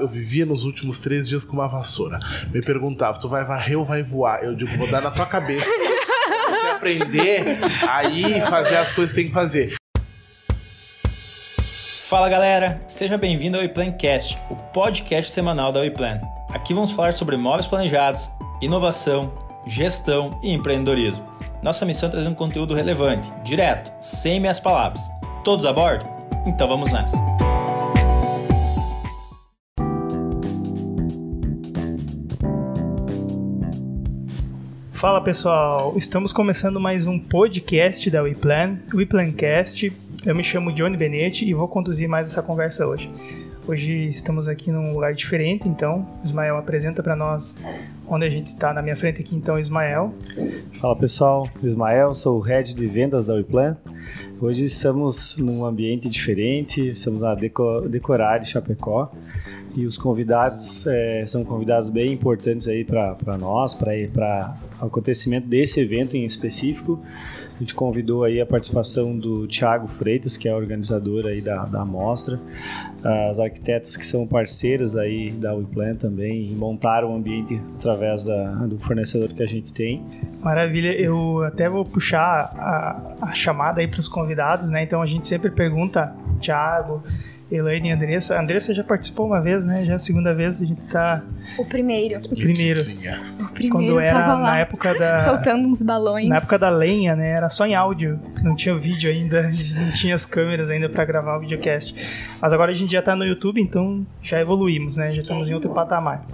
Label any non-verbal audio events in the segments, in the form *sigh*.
Eu vivia nos últimos três dias com uma vassoura. Me perguntava, tu vai varrer ou vai voar? Eu digo, vou dar na tua cabeça. Você aprender aí fazer as coisas que tem que fazer. Fala galera, seja bem-vindo ao WePlancast, o podcast semanal da WePlan. Aqui vamos falar sobre imóveis planejados, inovação, gestão e empreendedorismo. Nossa missão é trazer um conteúdo relevante, direto, sem meias palavras. Todos a bordo? Então vamos nessa. Fala pessoal, estamos começando mais um podcast da WePlan, WePlancast. Eu me chamo Johnny Benetti e vou conduzir mais essa conversa hoje. Hoje estamos aqui num lugar diferente, então Ismael apresenta para nós onde a gente está. Na minha frente aqui então Ismael. Fala pessoal, Ismael, sou o head de vendas da WePlan. Hoje estamos num ambiente diferente, estamos a Deco Decorar de Chapecó e os convidados é, são convidados bem importantes aí para nós, para acontecimento desse evento em específico. A gente convidou aí a participação do Tiago Freitas, que é organizador aí da, da mostra, as arquitetas que são parceiras aí da WePlan também, e montaram o ambiente através da, do fornecedor que a gente tem. Maravilha, eu até vou puxar a, a chamada aí para os convidados, né? Então a gente sempre pergunta, Tiago, Elaine e Andressa. A Andressa já participou uma vez, né? Já é a segunda vez a gente tá. O primeiro. O primeiro. O primeiro Quando era tava lá, na época da. Soltando uns balões. Na época da lenha, né? Era só em áudio. Não tinha vídeo ainda. *laughs* A gente não tinha as câmeras ainda para gravar o videocast. Mas agora a gente já tá no YouTube, então já evoluímos, né? Já estamos em outro patamar.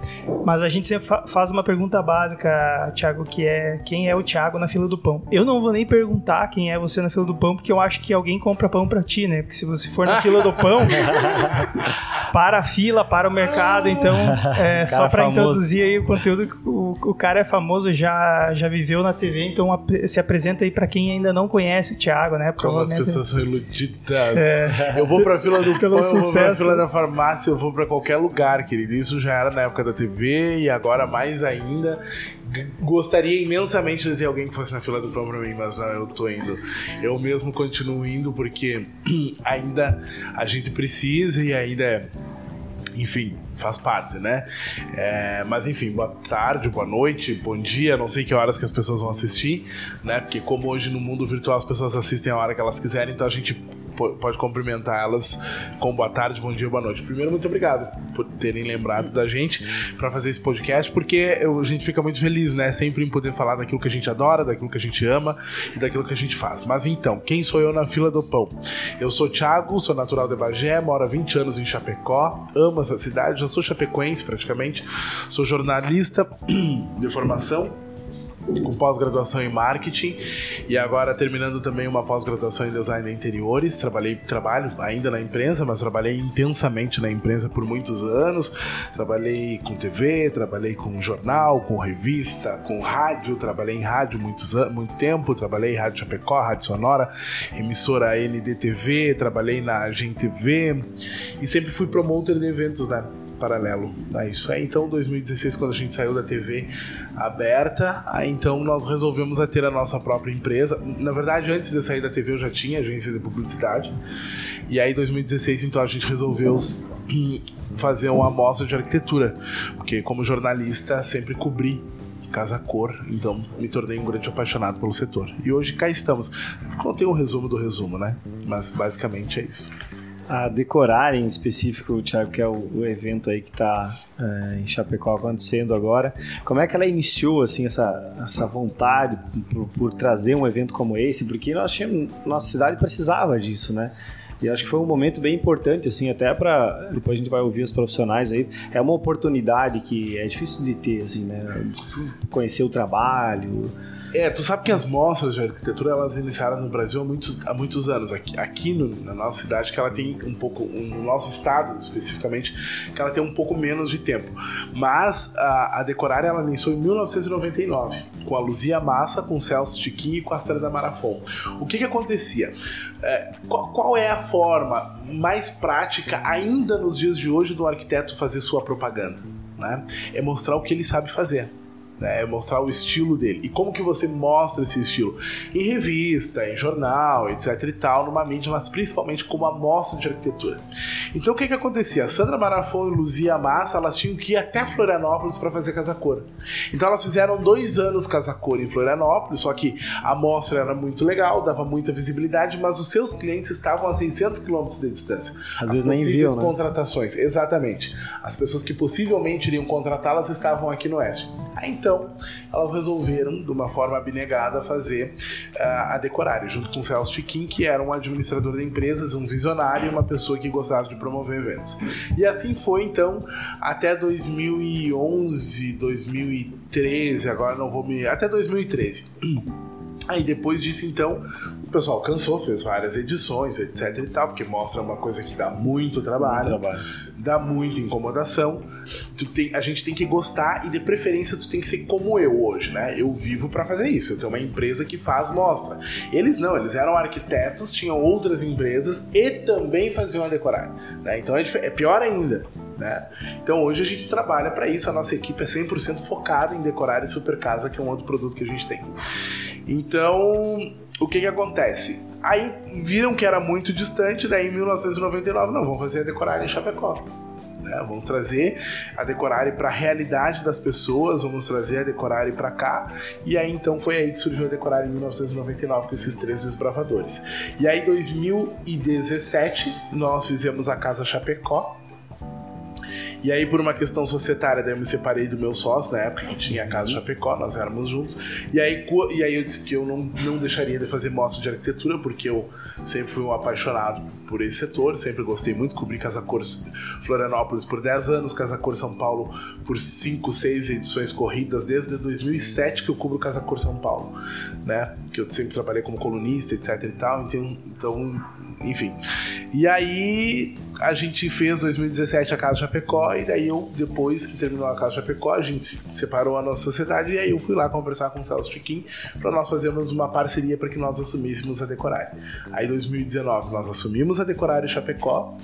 Mas a gente sempre fa faz uma pergunta básica, Thiago, que é quem é o Thiago na fila do pão? Eu não vou nem perguntar quem é você na fila do pão, porque eu acho que alguém compra pão para ti, né? Porque se você for na fila do pão, *laughs* *laughs* para a fila, para o mercado. Então, *laughs* é, só para introduzir aí o conteúdo, o, o, cara é famoso, já, já viveu na TV, então ap se apresenta aí para quem ainda não conhece o Thiago, né? Como as pessoas são iludidas. É, eu vou pra fila do *laughs* pão, eu vou pra fila da farmácia, eu vou para qualquer lugar, querido. Isso já era na época da TV e agora mais ainda gostaria imensamente de ter alguém que fosse na fila do pão pra mim, mas não, eu tô indo. Eu mesmo continuo indo porque *clears throat* ainda a gente precisa e ainda é enfim, faz parte, né? É, mas enfim, boa tarde, boa noite, bom dia, não sei que horas que as pessoas vão assistir, né? Porque como hoje no mundo virtual as pessoas assistem a hora que elas quiserem, então a gente pode cumprimentar elas com boa tarde, bom dia, boa noite. Primeiro, muito obrigado por terem lembrado da gente para fazer esse podcast, porque a gente fica muito feliz, né? Sempre em poder falar daquilo que a gente adora, daquilo que a gente ama e daquilo que a gente faz. Mas então, quem sou eu na fila do pão? Eu sou Thiago, sou natural de Bagé, moro há 20 anos em Chapecó, amo essa cidade, já sou chapecoense praticamente, sou jornalista *clears throat* de formação com pós-graduação em marketing e agora terminando também uma pós-graduação em design de interiores. Trabalhei, trabalho ainda na imprensa, mas trabalhei intensamente na imprensa por muitos anos. Trabalhei com TV, trabalhei com jornal, com revista, com rádio. Trabalhei em rádio muitos muito tempo. Trabalhei em rádio Chapecó, rádio Sonora, emissora NDTV. Trabalhei na GenTV e sempre fui promotor de eventos, né? Paralelo a isso. É então 2016 quando a gente saiu da TV aberta, aí então nós resolvemos a ter a nossa própria empresa. Na verdade, antes de sair da TV eu já tinha agência de publicidade. E aí 2016 então a gente resolveu fazer uma amostra de arquitetura, porque como jornalista sempre cobri casa cor, então me tornei um grande apaixonado pelo setor. E hoje cá estamos. Contei um resumo do resumo, né? Mas basicamente é isso a decorar em específico, Thiago, que é o, o evento aí que está é, em Chapecó acontecendo agora. Como é que ela iniciou assim essa, essa vontade por, por trazer um evento como esse? Porque nós tínhamos, nossa cidade precisava disso, né? E acho que foi um momento bem importante, assim, até para depois a gente vai ouvir os profissionais aí. É uma oportunidade que é difícil de ter, assim, né? Conhecer o trabalho, é, tu sabe que as mostras de arquitetura elas iniciaram no Brasil há, muito, há muitos anos. Aqui, aqui no, na nossa cidade, que ela tem um pouco, no nosso estado especificamente, que ela tem um pouco menos de tempo. Mas a, a Decorar ela iniciou em 1999, com a Luzia Massa, com Celso Tiquinho e com a Estrela da Marafon. O que que acontecia? É, qual, qual é a forma mais prática, ainda nos dias de hoje, do arquiteto fazer sua propaganda? Né? É mostrar o que ele sabe fazer. Né? Mostrar o estilo dele. E como que você mostra esse estilo? Em revista, em jornal, etc e tal, numa mídia, mas principalmente como amostra de arquitetura. Então o que que acontecia? Sandra Marafon e Luzia Massa, elas tinham que ir até Florianópolis para fazer Casa Cor. Então elas fizeram dois anos Casa Cor em Florianópolis, só que a amostra era muito legal, dava muita visibilidade, mas os seus clientes estavam a 600 quilômetros de distância. Às As vezes nem viam, né? contratações, exatamente. As pessoas que possivelmente iriam contratá-las estavam aqui no Oeste. Então, elas resolveram, de uma forma abnegada, fazer ah, a Decorare, junto com o Celso Chiquim, que era um administrador de empresas, um visionário e uma pessoa que gostava de promover eventos. E assim foi, então, até 2011, 2013, agora não vou me... até 2013. Aí depois disso, então, o pessoal cansou, fez várias edições, etc e tal, porque mostra uma coisa que dá muito trabalho, trabalho. dá muita incomodação. Tu tem, a gente tem que gostar e de preferência tu tem que ser como eu hoje, né? Eu vivo para fazer isso. Eu tenho uma empresa que faz mostra. Eles não, eles eram arquitetos, tinham outras empresas e também faziam a decorar, né? Então é, é pior ainda. Né? Então hoje a gente trabalha para isso, a nossa equipe é 100% focada em decorar e super casa, que é um outro produto que a gente tem. Então, o que que acontece? Aí viram que era muito distante, daí em 1999, não, vamos fazer a decorar em Chapecó. né? Vamos trazer a Decorare para a realidade das pessoas, vamos trazer a Decorare para cá. E aí então foi aí que surgiu a Decorare em 1999 com esses três desbravadores. E aí em 2017 nós fizemos a Casa Chapecó. E aí, por uma questão societária, daí eu me separei do meu sócio na época que tinha a Casa Chapecó, nós éramos juntos. E aí, e aí eu disse que eu não, não deixaria de fazer mostra de arquitetura, porque eu sempre fui um apaixonado por esse setor, sempre gostei muito, cobri Casa Cor Florianópolis por 10 anos, Casa Cor São Paulo por 5, 6 edições corridas, desde 2007 que eu cubro Casa Cor São Paulo, né? Que eu sempre trabalhei como colunista, etc e tal, então, então enfim. E aí a gente fez 2017 a Casa Chapecó e daí eu, depois que terminou a Casa Chapecó, a gente se separou a nossa sociedade e aí eu fui lá conversar com o Celso Chiquim para nós fazermos uma parceria para que nós assumíssemos a Decorare. Aí em 2019 nós assumimos a Decorare Chapecó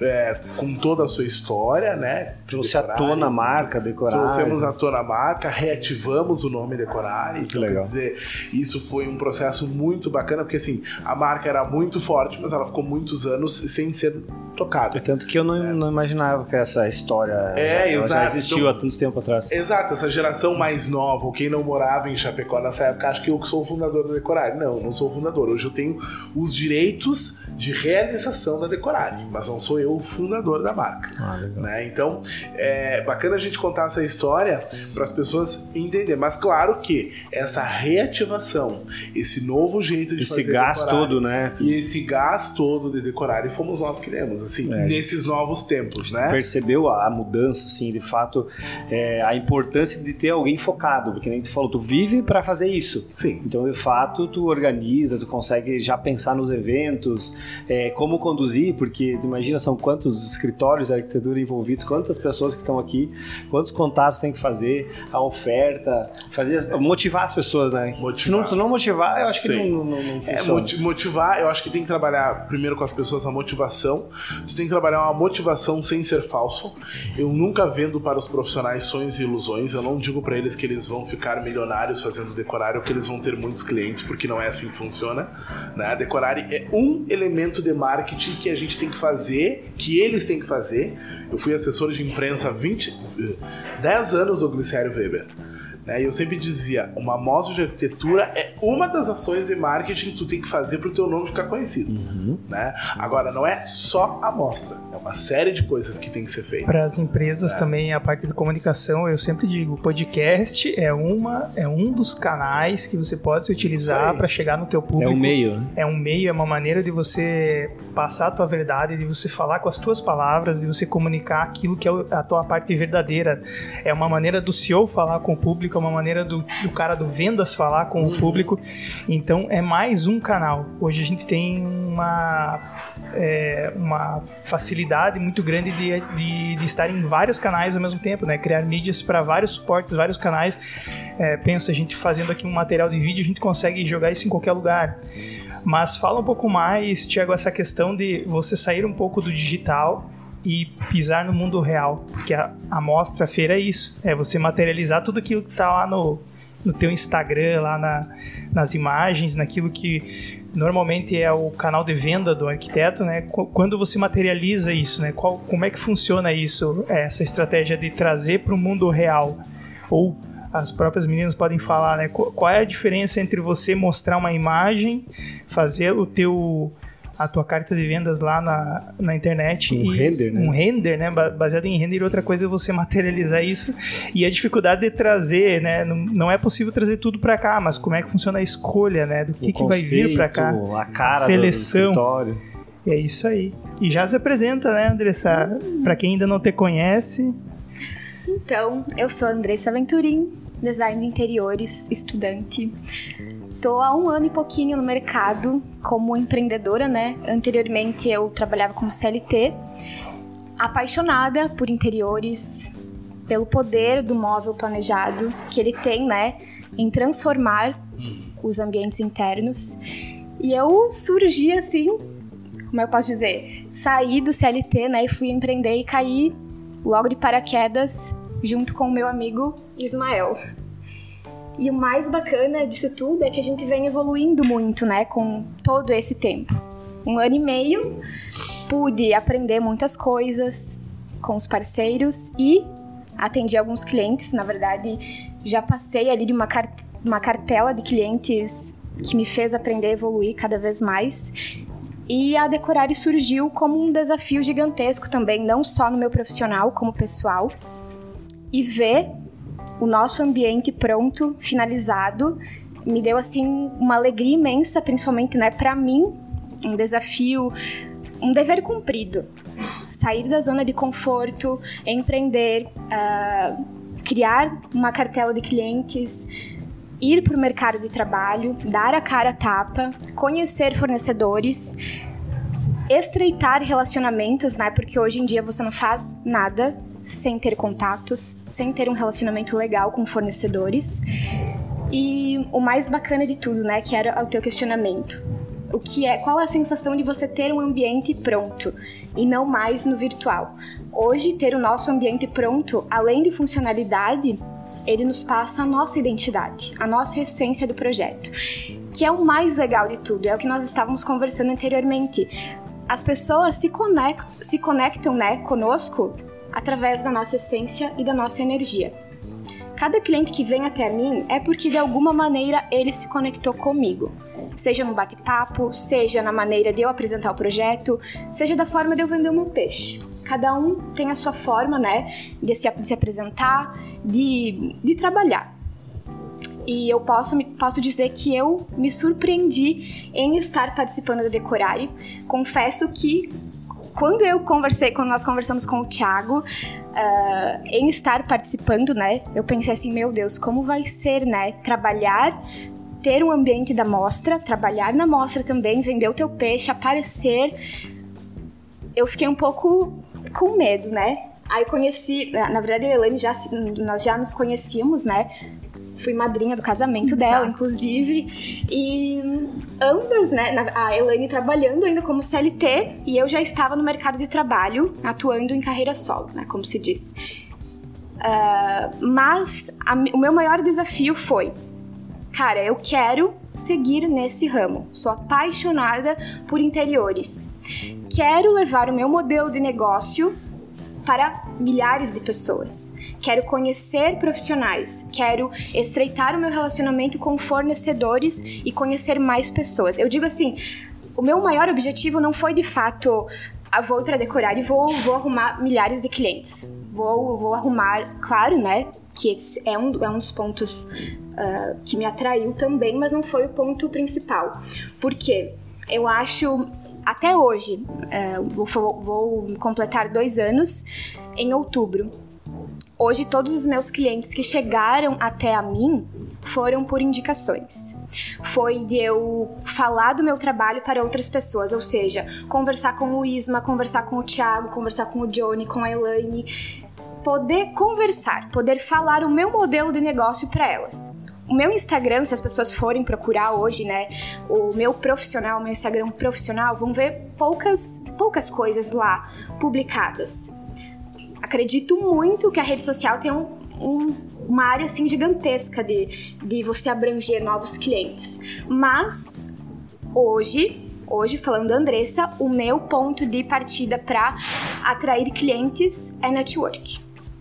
é, com toda a sua história, né? Trouxe à Decorare. tona a marca, decorar. Trouxemos à tona a marca, reativamos o nome Decorare. Então, legal. quer dizer, isso foi um processo muito bacana, porque assim, a marca era muito forte, mas ela ficou muitos anos sem ser tocada. Tanto que eu não, não imaginava que essa história É, já existiu Então- há tanto tempo atrás. Exato, essa geração mais nova, ou quem não morava em Chapecó nessa época, acha que eu sou o fundador da Decorare. Não, não sou o fundador. Hoje eu tenho os direitos de realização da Decorare, mas não sou eu o fundador da marca. Ah, né? Então, é bacana a gente contar essa história para as pessoas entenderem. Mas claro que essa reativação, esse novo jeito de Esse fazer gás decorare, todo, né? e esse gás todo de decorar, e fomos nós que demos, assim, É. nesses novos tempos, né? Percebeu a, a mudança, assim, de fato, é, a importância de ter alguém focado, porque nem tu falou, tu vive para fazer isso. Sim. Então, de fato, tu organiza, tu consegue já pensar nos eventos, é, como conduzir, porque imagina, são quantos escritórios de arquitetura envolvidos, quantas pessoas que estão aqui, quantos contatos tem que fazer, a oferta, fazer, motivar as pessoas, né? Motivar. Se não, se não motivar, eu acho que Sim. não, não, não É, funciona. moti- motivar, eu acho que tem que trabalhar primeiro com as pessoas a motivação. Você tem que trabalhar uma motivação sem ser falso. Eu nunca vendo para os profissionais sonhos e ilusões. Eu não digo para eles que eles vão ficar milionários fazendo decorar ou que eles vão ter muitos clientes, porque não é assim que funciona. Né? Decorar é um elemento de marketing que a gente tem que fazer, que eles têm que fazer. Eu fui assessor de imprensa há 20, eh, 10 anos do Glicério Weber. Né? E eu sempre dizia, uma mostra de arquitetura é uma das ações de marketing que tu tem que fazer para o teu nome ficar conhecido. Né? Agora, não é só a mostra, é uma série de coisas que tem que ser feita. Para as empresas também, a parte de comunicação, eu sempre digo, o podcast é uma é um dos canais que você pode se utilizar para chegar no teu É público. um meio, né? É um meio, é uma maneira de você passar a tua verdade, de você falar com as tuas palavras, de você comunicar aquilo que é a tua parte verdadeira. É uma maneira do CEO falar com o público, é uma maneira do, do cara do vendas falar com o público. Então é mais um canal. Hoje a gente tem uma, é, uma facilidade muito grande de, de, de estar em vários canais ao mesmo tempo, né? Criar mídias para vários suportes, vários canais. É, pensa, a gente fazendo aqui um material de vídeo, a gente consegue jogar isso em qualquer lugar. Mas fala um pouco mais, Tiago, essa questão de você sair um pouco do digital e pisar no mundo real. Porque a, a mostra, a feira é isso. É você materializar tudo aquilo que está lá no, no teu Instagram, lá na, nas imagens, naquilo que normalmente é o canal de venda do arquiteto, né? Quando você materializa isso, né? Qual, como é que funciona isso, essa estratégia de trazer para o mundo real? Ou as próprias meninas podem falar, né? Qual é a diferença entre você mostrar uma imagem, fazer o teu a tua carta de vendas lá na, na internet. Um render, né? Um render, né? Baseado em render. E outra coisa é você *laughs* materializar isso. E a dificuldade de trazer, né? Não, não é possível trazer tudo para cá, mas como é que funciona a escolha, né? Do que, que vai vir para cá. A cara a seleção. Do é isso aí. E já se apresenta, né, Andressa? Para quem ainda não te conhece. Então, eu sou a Andressa Venturim, design de interiores, estudante. Estou há um ano e pouquinho no mercado como empreendedora, né? Anteriormente eu trabalhava como CLT, apaixonada por interiores, pelo poder do móvel planejado que ele tem, né? Em transformar os ambientes internos. E eu surgi assim, como eu posso dizer, saí do CLT, né? E fui empreender e caí logo de paraquedas junto com o meu amigo Ismael. E o mais bacana disso tudo é que a gente vem evoluindo muito, né, com todo esse tempo. Um ano e meio, pude aprender muitas coisas com os parceiros e atendi alguns clientes. Na verdade, já passei ali de uma, car uma cartela de clientes que me fez aprender a evoluir cada vez mais. E a Decorare surgiu como um desafio gigantesco também, não só no meu profissional, como pessoal. E ver o nosso ambiente pronto, finalizado, me deu assim uma alegria imensa, principalmente, né, para mim, um desafio, um dever cumprido. Sair da zona de conforto, empreender, uh, criar uma cartela de clientes, ir para o mercado de trabalho, dar a cara a tapa, conhecer fornecedores, estreitar relacionamentos, né? Porque hoje em dia você não faz nada sem ter contatos, sem ter um relacionamento legal com fornecedores. E o mais bacana de tudo, né, que era o teu questionamento. O que é, qual é a sensação de você ter um ambiente pronto e não mais no virtual? Hoje ter o nosso ambiente pronto, além de funcionalidade, ele nos passa a nossa identidade, a nossa essência do projeto, que é o mais legal de tudo, é o que nós estávamos conversando anteriormente. As pessoas se conectam, se conectam né, conosco através da nossa essência e da nossa energia. Cada cliente que vem até mim é porque de alguma maneira ele se conectou comigo. Seja no bate-papo, seja na maneira de eu apresentar o projeto, seja da forma de eu vender o meu peixe. Cada um tem a sua forma, né, de se, de se apresentar, de, de trabalhar. E eu posso, posso dizer que eu me surpreendi em estar participando da Decorare. Confesso que quando eu conversei, quando nós conversamos com o Thiago, uh, em estar participando, né, eu pensei assim, meu Deus, como vai ser, né, trabalhar ter um ambiente da mostra, trabalhar na mostra também, vender o teu peixe, aparecer. Eu fiquei um pouco com medo, né? Aí conheci, na verdade eu e a Elaine já, nós já nos conhecíamos, né? Fui madrinha do casamento Exato. dela, inclusive. E ambas, né, a Elaine trabalhando ainda como CLT e eu já estava no mercado de trabalho, atuando em carreira solo, né, como se diz. Uh, mas a, o meu maior desafio foi, cara, eu quero seguir nesse ramo. Sou apaixonada por interiores. Quero levar o meu modelo de negócio para milhares de pessoas quero conhecer profissionais, quero estreitar o meu relacionamento com fornecedores e conhecer mais pessoas. Eu digo assim, o meu maior objetivo não foi de fato ah, vou para decorar e vou, vou arrumar milhares de clientes. Vou, vou arrumar, claro, né? Que esse é um, é um dos pontos uh, que me atraiu também, mas não foi o ponto principal. Porque eu acho, até hoje, uh, vou, vou completar dois anos em outubro. Hoje, todos os meus clientes que chegaram até a mim foram por indicações. Foi de eu falar do meu trabalho para outras pessoas, ou seja, conversar com o Isma, conversar com o Thiago, conversar com o Johnny, com a Elaine, poder conversar, poder falar o meu modelo de negócio para elas. o meu Instagram, se as pessoas forem procurar hoje, né, o meu profissional, o meu Instagram profissional, vão ver poucas, poucas coisas lá publicadas. Acredito muito que a rede social tem um, um, uma área assim gigantesca de, de você abranger novos clientes. Mas hoje hoje, falando Andressa, o meu ponto de partida para atrair clientes é network.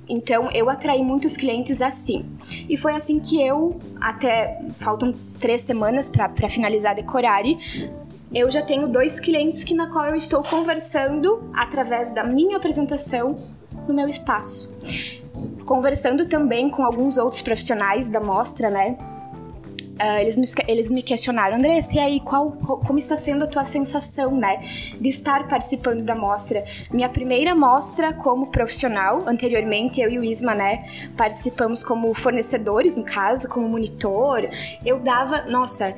Então eu atraí muitos clientes assim. E foi assim que eu, até faltam três semanas para finalizar a Decorare, eu já tenho dois clientes que na qual eu estou conversando através da minha apresentação no meu espaço. Conversando também com alguns outros profissionais da mostra, né? Uh, eles, me, eles me questionaram, Andressa, e aí, qual, como está sendo a tua sensação, né, de estar participando da mostra? Minha primeira mostra como profissional, anteriormente eu e o Isma, né, participamos como fornecedores, no caso, como monitor. Eu dava, nossa,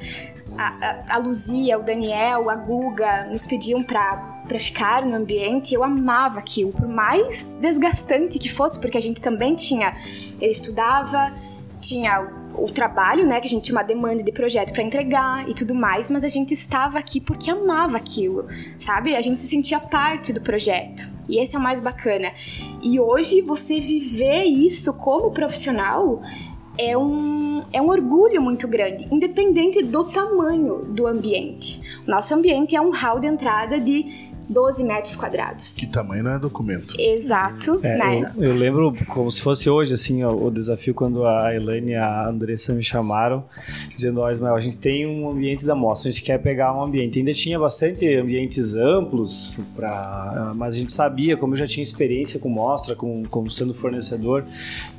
a, a, Luzia, o Daniel, a Guga nos pediam para para ficar no ambiente, eu amava aquilo, por mais desgastante que fosse, porque a gente também tinha, eu estudava, tinha o trabalho, né, que a gente tinha uma demanda de projeto para entregar e tudo mais, mas a gente estava aqui porque amava aquilo, sabe? A gente se sentia parte do projeto. E esse é o mais bacana. E hoje você viver isso como profissional é um, é um orgulho muito grande, independente do tamanho do ambiente. Nosso ambiente é um hall de entrada de 12 metros quadrados. Que tamanho não é documento. Exato. É, né? eu, eu, lembro como se fosse hoje, assim, o, o, desafio quando a Elaine e a Andressa me chamaram, dizendo, ó, oh, Ismael, a gente tem um ambiente da mostra, a gente quer pegar um ambiente. Ainda tinha bastante ambientes amplos, pra, mas a gente sabia, como eu já tinha experiência com mostra, com, como sendo fornecedor,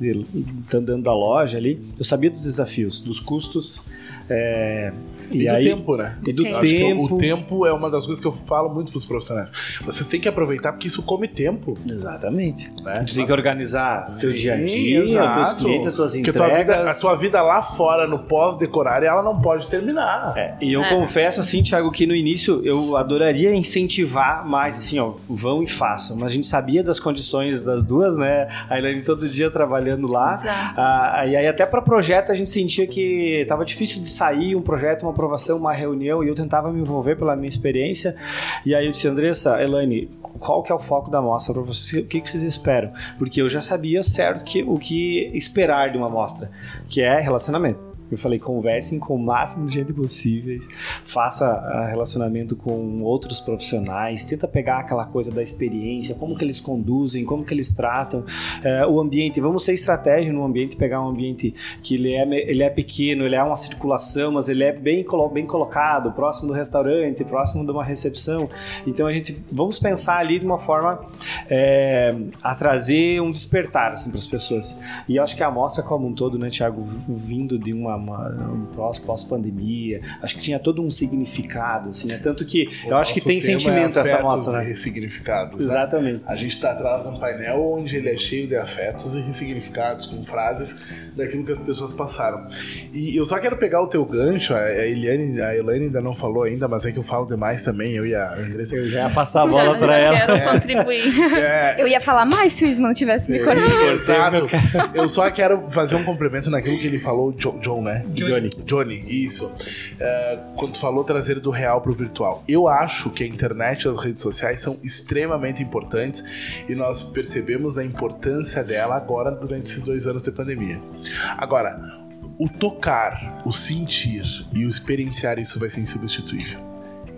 estando dentro da loja ali, eu sabia dos desafios, dos custos, é, e, e do tempo, né? E do tempo. o tempo é uma das coisas que eu falo muito para os profissionais. Vocês têm que aproveitar porque isso come tempo. Exatamente. Né? Tu tem que organizar Sim, seu dia a dia, exato. os teus clientes, as suas entregas. A tua, vida, a tua vida lá fora, no pós-decorar, ela não pode terminar. É, e eu é. confesso, assim, Thiago, que no início eu adoraria incentivar mais, assim, ó, vão e façam. Mas a gente sabia das condições das duas, né? A Elaine todo dia trabalhando lá. Exato. Ah, e aí até para projeto a gente sentia que tava difícil de sair um projeto, uma aprovação, uma reunião, e eu tentava me envolver pela minha experiência. E aí eu disse, Andressa, Elaine, qual que é o foco da mostra para vocês? O que, que vocês esperam? Porque eu já sabia certo que, o que esperar de uma mostra, que é relacionamento. Eu falei, conversem com o máximo de gente possível, faça ah, relacionamento com outros profissionais, tenta pegar aquela coisa da experiência, como que eles conduzem, como que eles tratam é, o ambiente. Vamos ser estratégia no ambiente, pegar um ambiente que ele é, ele é pequeno, ele é uma circulação, mas ele é bem, bem colocado, próximo do restaurante, próximo de uma recepção. Então a gente vamos pensar ali de uma forma é, a trazer um despertar assim, para as pessoas. E eu acho que a amostra como um todo, né, Tiago, vindo de uma uma, um pós-pandemia. Acho que tinha todo um significado, assim, né? Tanto que o eu acho que tem é sentimento é essa mostra, né? ressignificados. Né? Exatamente. Né? A gente está atrás de um painel onde ele é cheio de afetos e ressignificados, com frases daquilo que as pessoas passaram. E eu só quero pegar o teu gancho, a Eliane, a Elaine ainda não falou ainda, mas é que eu falo demais também, eu e a Andressa. Eu já ia passar a *laughs* bola para ela. Eu quero é. contribuir. *laughs* É. Eu ia falar mais se o Isma não tivesse me cortado. Exato. Eu só quero fazer um complemento naquilo que ele falou, John, né? Johnny. Johnny, isso. É, quando tu falou trazer do real pro virtual. Eu acho que a internet e as redes sociais são extremamente importantes e nós percebemos a importância dela agora durante esses dois anos de pandemia. Agora, o tocar, o sentir e o experienciar isso vai ser insubstituível.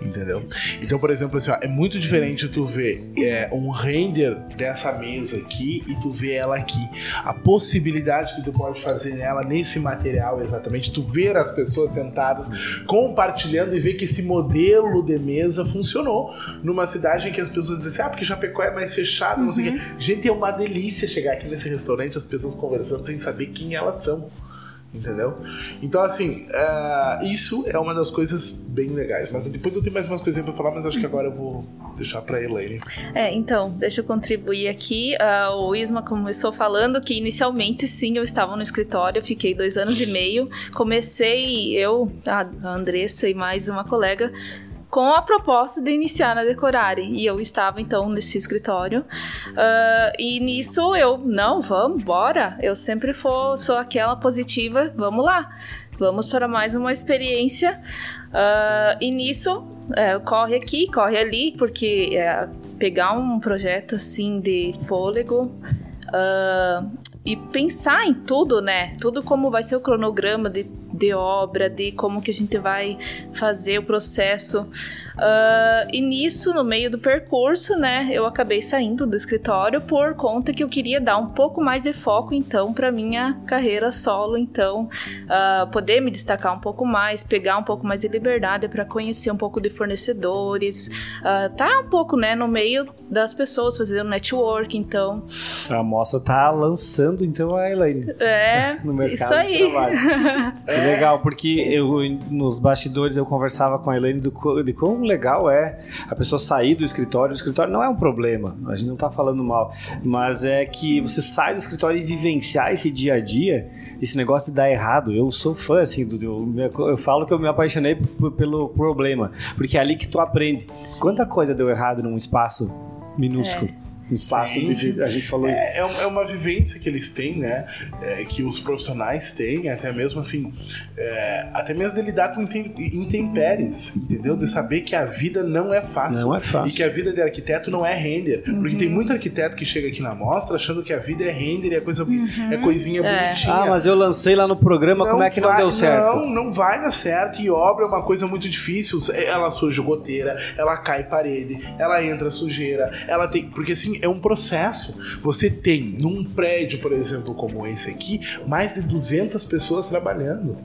Entendeu? Então, por exemplo, assim, ó, é muito diferente tu ver é, um render dessa mesa aqui e tu ver ela aqui. A possibilidade que tu pode fazer nela nesse material exatamente, tu ver as pessoas sentadas compartilhando e ver que esse modelo de mesa funcionou numa cidade em que as pessoas dizem, ah, porque Chapecó é mais fechado, uhum. não sei o quê. Uhum. Gente, é uma delícia chegar aqui nesse restaurante, as pessoas conversando sem saber quem elas são entendeu? Então, assim, uh, isso é uma das coisas bem legais. Mas depois eu tenho mais umas coisinhas pra falar, mas acho que agora eu vou deixar pra Elaine. É, então, deixa eu contribuir aqui. Uh, o Isma começou falando que inicialmente, sim, eu estava no escritório, fiquei dois anos e meio. Comecei, eu, a Andressa e mais uma colega, com a proposta de iniciar na Decorare. E eu estava então nesse escritório. Uh, e nisso eu, não, vamos, bora. Eu sempre for, sou aquela positiva, vamos lá. vamos para mais uma experiência. Uh, e nisso, é, corre aqui, corre ali, porque é, pegar um projeto assim de fôlego. Uh, e pensar em tudo, né? Tudo como vai ser o cronograma de, de obra, de como que a gente vai fazer o processo. Uh, e nisso, no meio do percurso, né, eu acabei saindo do escritório por conta que eu queria dar um pouco mais de foco, então, para minha carreira solo. Então, uh, poder me destacar um pouco mais, pegar um pouco mais de liberdade para conhecer um pouco de fornecedores, uh, tá um pouco, né, no meio das pessoas, fazendo network. Então, a moça tá lançando então a Elaine. É, *laughs* no mercado isso aí. *laughs* é legal, porque eu nos bastidores eu conversava com a Elaine do, de como legal é a pessoa sair do escritório. O escritório não é um problema, a gente não tá falando mal, mas é que você sai do escritório e vivenciar esse dia a dia, esse negócio de dar errado. Eu sou fã, assim, do, eu, eu falo que eu me apaixonei pelo problema, porque é ali que tu aprende. Sim. Quanta coisa deu errado num espaço minúsculo. É espaço sim, de, a gente falou é, é uma vivência que eles têm né? É, que os profissionais têm até mesmo assim é, até mesmo de lidar com intempéries entendeu? De saber que a vida não é fácil. Não é fácil. E que a vida de arquiteto não é render. Uhum. porque tem muito arquiteto que chega aqui na mostra achando que a vida é render e é coisa uhum. é coisinha é. bonitinha. Ah mas eu lancei lá no programa não como é que vai, não deu certo? não não vai dar certo. E obra é uma coisa muito difícil. Ela surge goteira ela cai parede ela entra sujeira ela tem porque assim é um processo. Você tem num prédio, por exemplo, como esse aqui, mais de 200 pessoas trabalhando.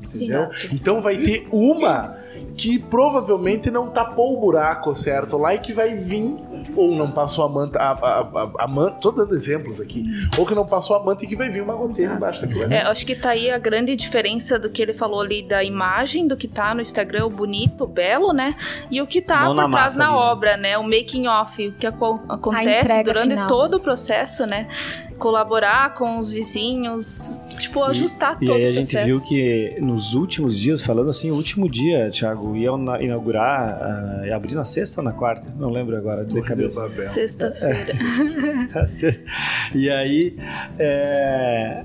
Entendeu? Sim. Então vai ter uma que provavelmente não tapou o buraco certo lá e que vai vir ou não passou a manta, a, a, a, a manta, tô dando exemplos aqui, ou que não passou a manta e que vai vir uma goteira embaixo daquilo. É, acho que tá aí a grande diferença do que ele falou ali da imagem, do que tá no Instagram, o bonito, o belo, né? E o que tá Mão por trás na, na obra, né? O making off, o que acontece durante final. todo o processo, né? Colaborar com os vizinhos, tipo, ajustar e, todo E aí a gente viu que nos últimos dias, falando assim, o último dia, Thiago, ia inaugurar, uh, abrir na sexta ou na quarta? Não lembro agora, de cabeça. Sexta-feira. É, *laughs* sexta. E aí, é,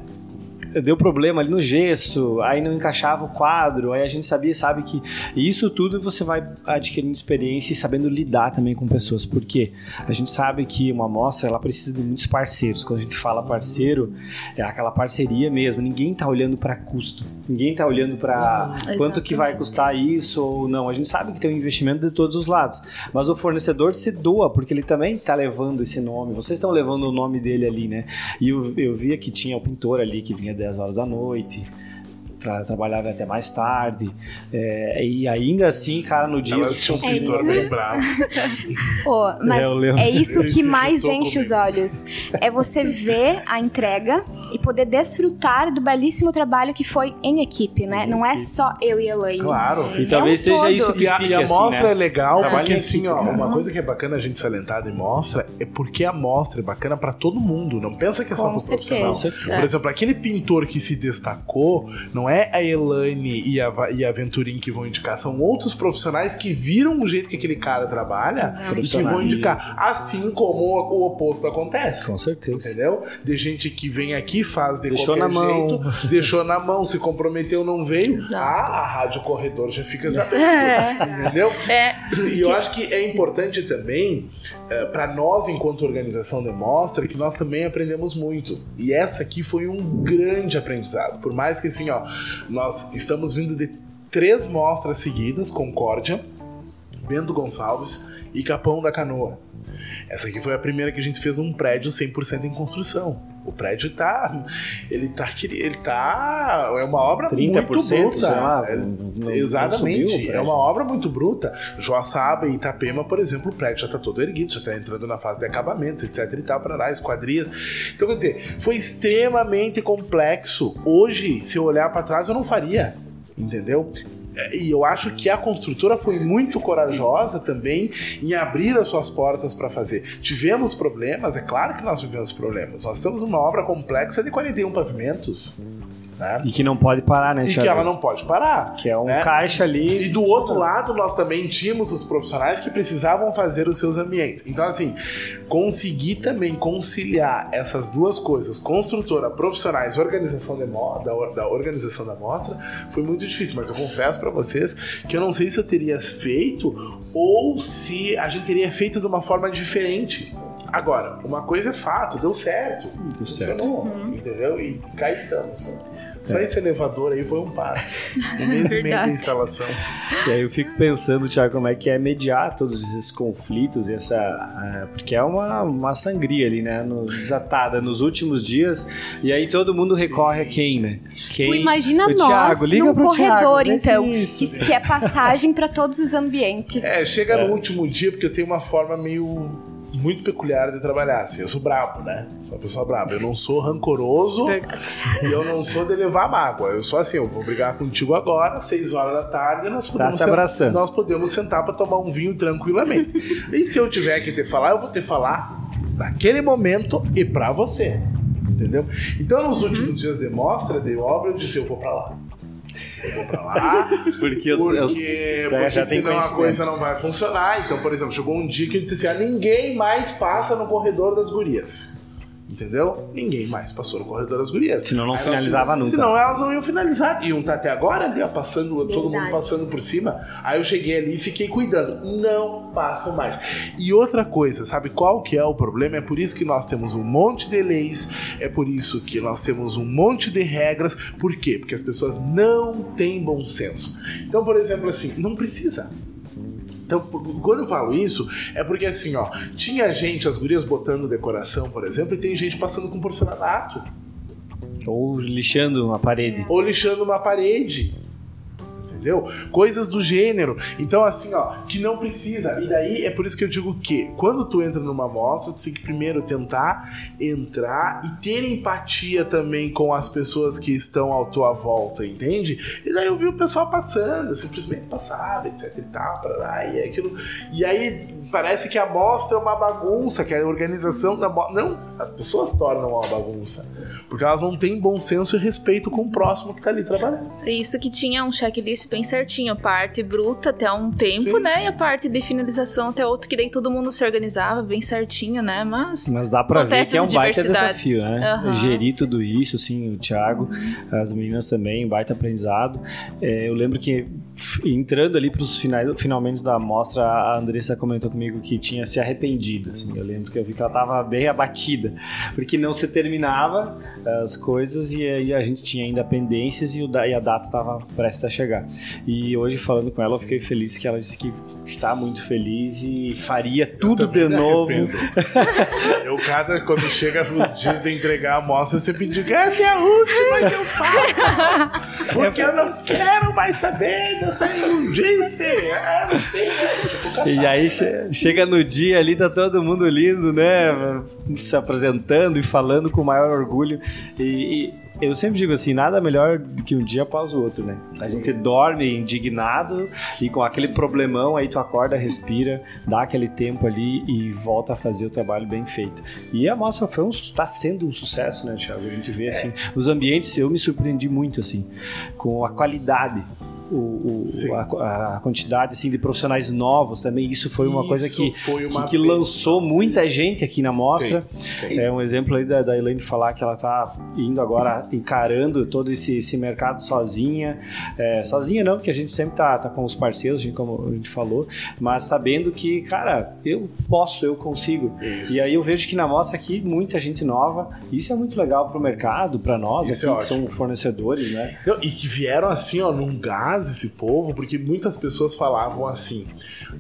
deu problema ali no gesso, aí não encaixava o quadro, aí a gente sabia, sabe que isso tudo você vai adquirindo experiência e sabendo lidar também com pessoas, porque a gente sabe que uma amostra ela precisa de muitos parceiros. Quando a gente fala parceiro, é aquela parceria mesmo. Ninguém está olhando para custo, ninguém está olhando para quanto que vai custar isso ou não. A gente sabe que tem um investimento de todos os lados, mas o fornecedor se doa porque ele também está levando esse nome. Vocês estão levando o nome dele ali, né? E eu, eu via que tinha o pintor ali que vinha 10 horas da noite tra trabalhava até mais tarde. É, e ainda assim, cara, no dia. Ela tinha um escritor bem bravo. oh, mas é, é isso que mais enche os olhos. É você ver a entrega e poder desfrutar do belíssimo trabalho que foi em equipe, né? Não é só eu e a Elaine. Claro. E talvez é um seja todo. isso que E a, e a assim, mostra né? é legal, Trabalho porque assim, ó, uma coisa que é bacana a gente salientar de mostra é porque a mostra é bacana para todo mundo. Não pensa que é só pro profissional. Por exemplo, aquele pintor que se destacou, não é é a Elaine e a, e a Venturim que vão indicar, são outros profissionais que viram o jeito que aquele cara trabalha e que vão indicar. Assim como o oposto acontece. Com certeza. Entendeu? De gente que vem aqui, faz de deixou qualquer na jeito, mão. deixou na mão, se comprometeu, não veio. Exato. Ah, a Rádio Corredor já fica sabendo. É. *laughs* Entendeu? É. E eu acho que é importante também, é, para nós, enquanto organização de mostra, que nós também aprendemos muito. E essa aqui foi um grande aprendizado. Por mais que assim, ó, nós estamos vindo de três mostras seguidas: Concórdia, Bento Gonçalves e Capão da Canoa. Essa aqui foi a primeira que a gente fez um prédio 100% em construção. O prédio tá. Ele tá. Ele tá. É uma obra muito bruta. Lá, é, não, exatamente. Não é uma obra muito bruta. Joaçaba e Itapema, por exemplo, o prédio já tá todo erguido, já tá entrando na fase de acabamentos, etc e tal, para lá, esquadrias. Então, quer dizer, foi extremamente complexo. Hoje, se eu olhar para trás, eu não faria. Entendeu? E eu acho que a construtora foi muito corajosa também em abrir as suas portas para fazer. Tivemos problemas, é claro que nós tivemos problemas. Nós estamos numa obra complexa de 41 pavimentos. Né? E que não pode parar, né, E que ela não pode parar. Que é um né? caixa ali. E do outro lado, nós também tínhamos os profissionais que precisavam fazer os seus ambientes. Então, assim, conseguir também conciliar essas duas coisas, construtora, profissionais, organização de mo- da, or- da organização da mostra, foi muito difícil. Mas eu confesso para vocês que eu não sei se eu teria feito ou se a gente teria feito de uma forma diferente. Agora, uma coisa é fato, deu certo. Deu certo. Funcionou, entendeu? E cá estamos. Só esse elevador aí foi um parto. Um mês e meio de instalação. E aí eu fico pensando, Thiago, como é que é mediar todos esses conflitos, e essa, porque é uma, uma sangria ali, né? No, desatada nos últimos dias. E aí todo mundo recorre a quem, né? Quem? Tu imagina O nós Thiago, liga num pro corredor, Thiago, então, isso. que, que é passagem para todos os ambientes. É, chega no último dia, porque eu tenho uma forma meio muito peculiar de trabalhar. Assim, eu sou brabo, né? Sou uma pessoa braba. Eu não sou rancoroso *laughs* e eu não sou de levar mágoa. Eu sou assim, eu vou brigar contigo agora, 6 horas da tarde, nós podemos, se abraçando. nós podemos sentar para tomar um vinho tranquilamente. e se eu tiver que te falar, eu vou te falar naquele momento e pra você. Entendeu? Então, nos últimos dias de mostra, de obra, eu disse: eu vou pra lá. Eu vou pra lá. *laughs* Porque, eu, Porque, eu- porque já, já senão a coisa não vai funcionar. Então, por exemplo, chegou um dia que eu disse assim: ah, ninguém mais passa no corredor das gurias. Entendeu? Ninguém mais passou no corredor das gurias. Senão não Aí finalizava fizemos- nunca. Senão elas não iam finalizar. Iam estar até agora ali, ó, passando, todo mundo Verdade. passando por cima. Aí eu cheguei ali e fiquei cuidando. Não passam mais. E outra coisa, sabe qual que é o problema? É por isso que nós temos um monte de leis, é por isso que nós temos um monte de regras. Por quê? Porque as pessoas não têm bom senso. Então, por exemplo, assim, não precisa. Então, quando eu falo isso, é porque assim, ó, tinha gente, as gurias botando decoração, por exemplo, e tem gente passando com porcelanato. Ou lixando uma parede. Ou lixando uma parede. Entendeu? Coisas do gênero. Então, assim, ó, que não precisa. E daí é por isso que eu digo que quando tu entra numa mostra, tu tem que primeiro tentar entrar e ter empatia também com as pessoas que estão à tua volta, entende? E daí eu vi o pessoal passando, simplesmente passava, etc e tal, parará, e aquilo. E aí parece que a mostra é uma bagunça, que a organização da. Não, as pessoas tornam uma bagunça. Porque elas não têm bom senso e respeito com o próximo que tá ali trabalhando. Isso que tinha um checklist bem certinho, a parte bruta até um tempo, Sim. né? E a parte de finalização até outro, que daí todo mundo se organizava bem certinho, né? Mas. Mas dá pra ver que é um baita desafio, né? Aham. Gerir tudo isso, assim, o Thiago, as meninas também, baita aprendizado. É, eu lembro que entrando ali pros finais, finalmente da mostra, a Andressa comentou comigo que tinha se arrependido, assim. Eu lembro que eu vi que ela tava bem abatida, porque não se terminava as coisas e a gente tinha ainda pendências e, o e a data tava prestes a chegar. E hoje, falando com ela, eu fiquei feliz que ela disse que está muito feliz e faria tudo de me novo. *laughs* Eu, cada, quando chega nos dias de entregar a amostra, você pediu que essa é a última que eu faço. Porque eu não quero mais saber dessa imundice. É, não tem, né? Tipo, E aí che- chega no dia ali, tá todo mundo lindo, né? Se apresentando e falando com o maior orgulho. E, e eu sempre digo assim, nada melhor do que um dia após o outro, né? A gente dorme indignado e com aquele problemão, aí tu acorda, respira, dá aquele tempo ali e volta a fazer o trabalho bem feito. E a mostra foi um, tá sendo um sucesso, né, Thiago? A gente vê assim, os ambientes, eu me surpreendi muito assim, com a qualidade o, o- a, a quantidade assim, de profissionais novos também. Isso foi uma coisa Isso que, foi uma que, que lançou muita gente aqui na mostra. Sim, sim. É um exemplo aí da, da Elaine falar que ela tá indo agora encarando todo esse, esse mercado sozinha. É, sozinha não, porque a gente sempre tá, tá com os parceiros, a gente- como a gente falou, mas sabendo que, cara, eu posso, eu consigo. Isso. E aí eu vejo que na mostra aqui muita gente nova. Isso é muito legal pro mercado, para nós Isso é aqui que ótimo. são fornecedores, né? E que vieram assim, ó, num gás esse povo, porque muitas pessoas falavam assim: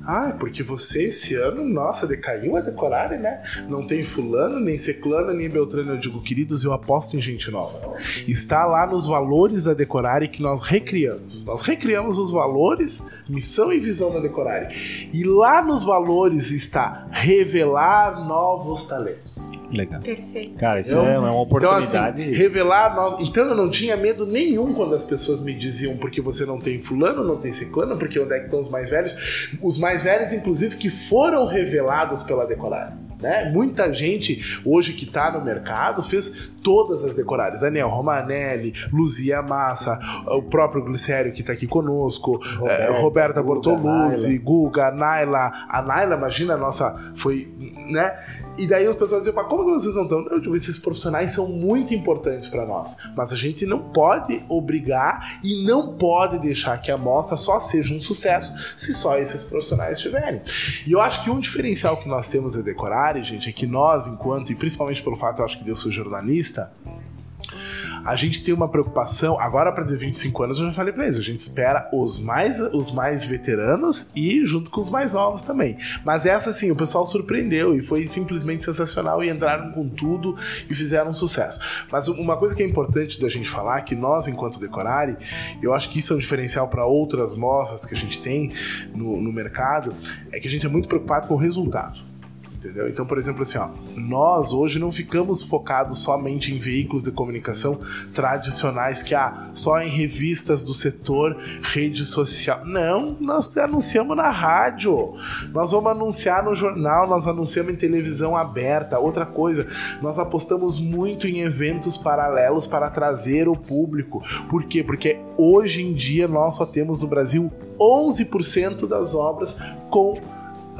ah, porque você esse ano, nossa, decaiu a decorare, né? Não tem fulano, nem ciclano, nem beltrano. Eu digo, queridos, eu aposto em gente nova. Está lá nos valores da decorare que nós recriamos. Nós recriamos os valores, missão e visão da decorare. E lá nos valores está revelar novos talentos. Legal. Perfeito. Cara, isso Eu- é uma Então, oportunidade. assim, revelar nós. Então eu não tinha medo nenhum quando as pessoas me diziam porque você não tem fulano, não tem ciclano, porque onde é que estão os mais velhos? Os mais velhos, inclusive, que foram revelados pela decorar. Né? Muita gente hoje que está no mercado fez todas as decorares. Daniel Romanelli, Luzia Massa, o próprio Glicério que está aqui conosco, Roberta, é, Roberta Bortoluzzi, Guga, Naila. A Naila, imagina, a nossa, foi, né? E daí os pessoas dizem, como que vocês não estão? Eu digo, esses profissionais são muito importantes para nós, mas a gente não pode obrigar e não pode deixar que a mostra só seja um sucesso se só esses profissionais estiverem. E eu acho que um diferencial que nós temos em Decorare, gente, é que nós, enquanto, e principalmente pelo fato, eu acho que eu sou jornalista, a gente tem uma preocupação. Agora, para ter 25 anos, eu já falei para eles: a gente espera os mais, os mais veteranos e junto com os mais novos também. Mas essa, assim, o pessoal surpreendeu e foi simplesmente sensacional e entraram com tudo e fizeram um sucesso. Mas uma coisa que é importante da gente falar, que nós, enquanto Decorare, eu acho que isso é um diferencial para outras mostras que a gente tem no, no mercado, é que a gente é muito preocupado com o resultado. Entendeu? Então, por exemplo, assim, ó, nós hoje não ficamos focados somente em veículos de comunicação tradicionais, que ah, só em revistas do setor, rede social. Não, nós anunciamos na rádio, nós vamos anunciar no jornal, nós anunciamos em televisão aberta. Outra coisa, nós apostamos muito em eventos paralelos para trazer o público. Por quê? Porque hoje em dia nós só temos no Brasil 11% das obras com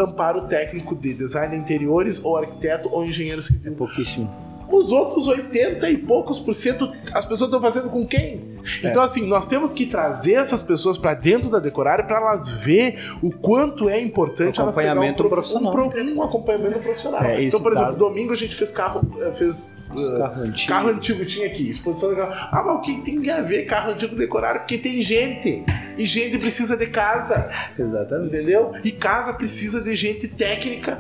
amparo técnico de design de interiores, ou arquiteto, ou engenheiro civil. É pouquíssimo. Os outros 80 e poucos por cento, as pessoas estão fazendo com quem? É. Então, assim, nós temos que trazer essas pessoas para dentro da decorária para elas ver o quanto é importante um acompanhamento elas um profissional. Um, um acompanhamento profissional. É, então, por exemplo, domingo a gente fez carro, eh, fez uh, carro, antigo. carro antigo tinha aqui, exposição de carro. Ah, mas o que tem a ver carro antigo decorário? Porque tem gente. E gente precisa de casa. Exatamente. Entendeu? E casa precisa de gente técnica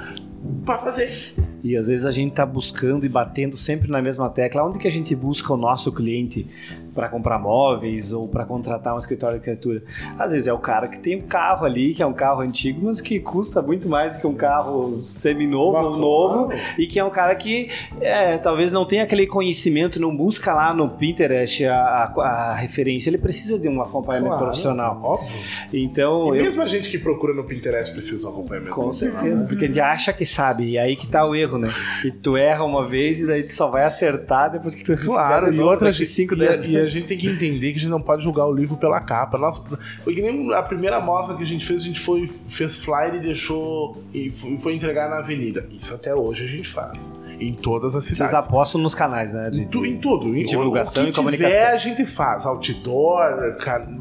para fazer. E às vezes a gente está buscando e batendo sempre na mesma tecla. Onde que a gente busca o nosso cliente para comprar móveis ou para contratar um escritório de arquitetura? Às vezes é o cara que tem um carro ali, que é um carro antigo, mas que custa muito mais que um carro semi-novo ou novo, e que é um cara que é, talvez não tenha aquele conhecimento, não busca lá no Pinterest a, a, a referência. Ele precisa de um acompanhamento claro, profissional. Óbvio. Então, e eu... mesmo a gente que procura no Pinterest precisa de um acompanhamento Com certeza, porque a gente acha que sabe, e aí que tá o erro erro, né? E tu erra uma vez e daí tu só vai acertar depois que tu Claro, e outra de 5, 10 E a gente tem que entender que a gente não pode julgar o livro pela capa. Nossa, foi que nem a primeira amostra que a gente fez, a gente foi, fez flyer e deixou. e foi entregar na avenida. Isso até hoje a gente faz em todas as cidades. Vocês apostam nos canais, né? De, em, tu, em tudo. Em divulgação e comunicação. Tiver, a gente faz. Outdoor,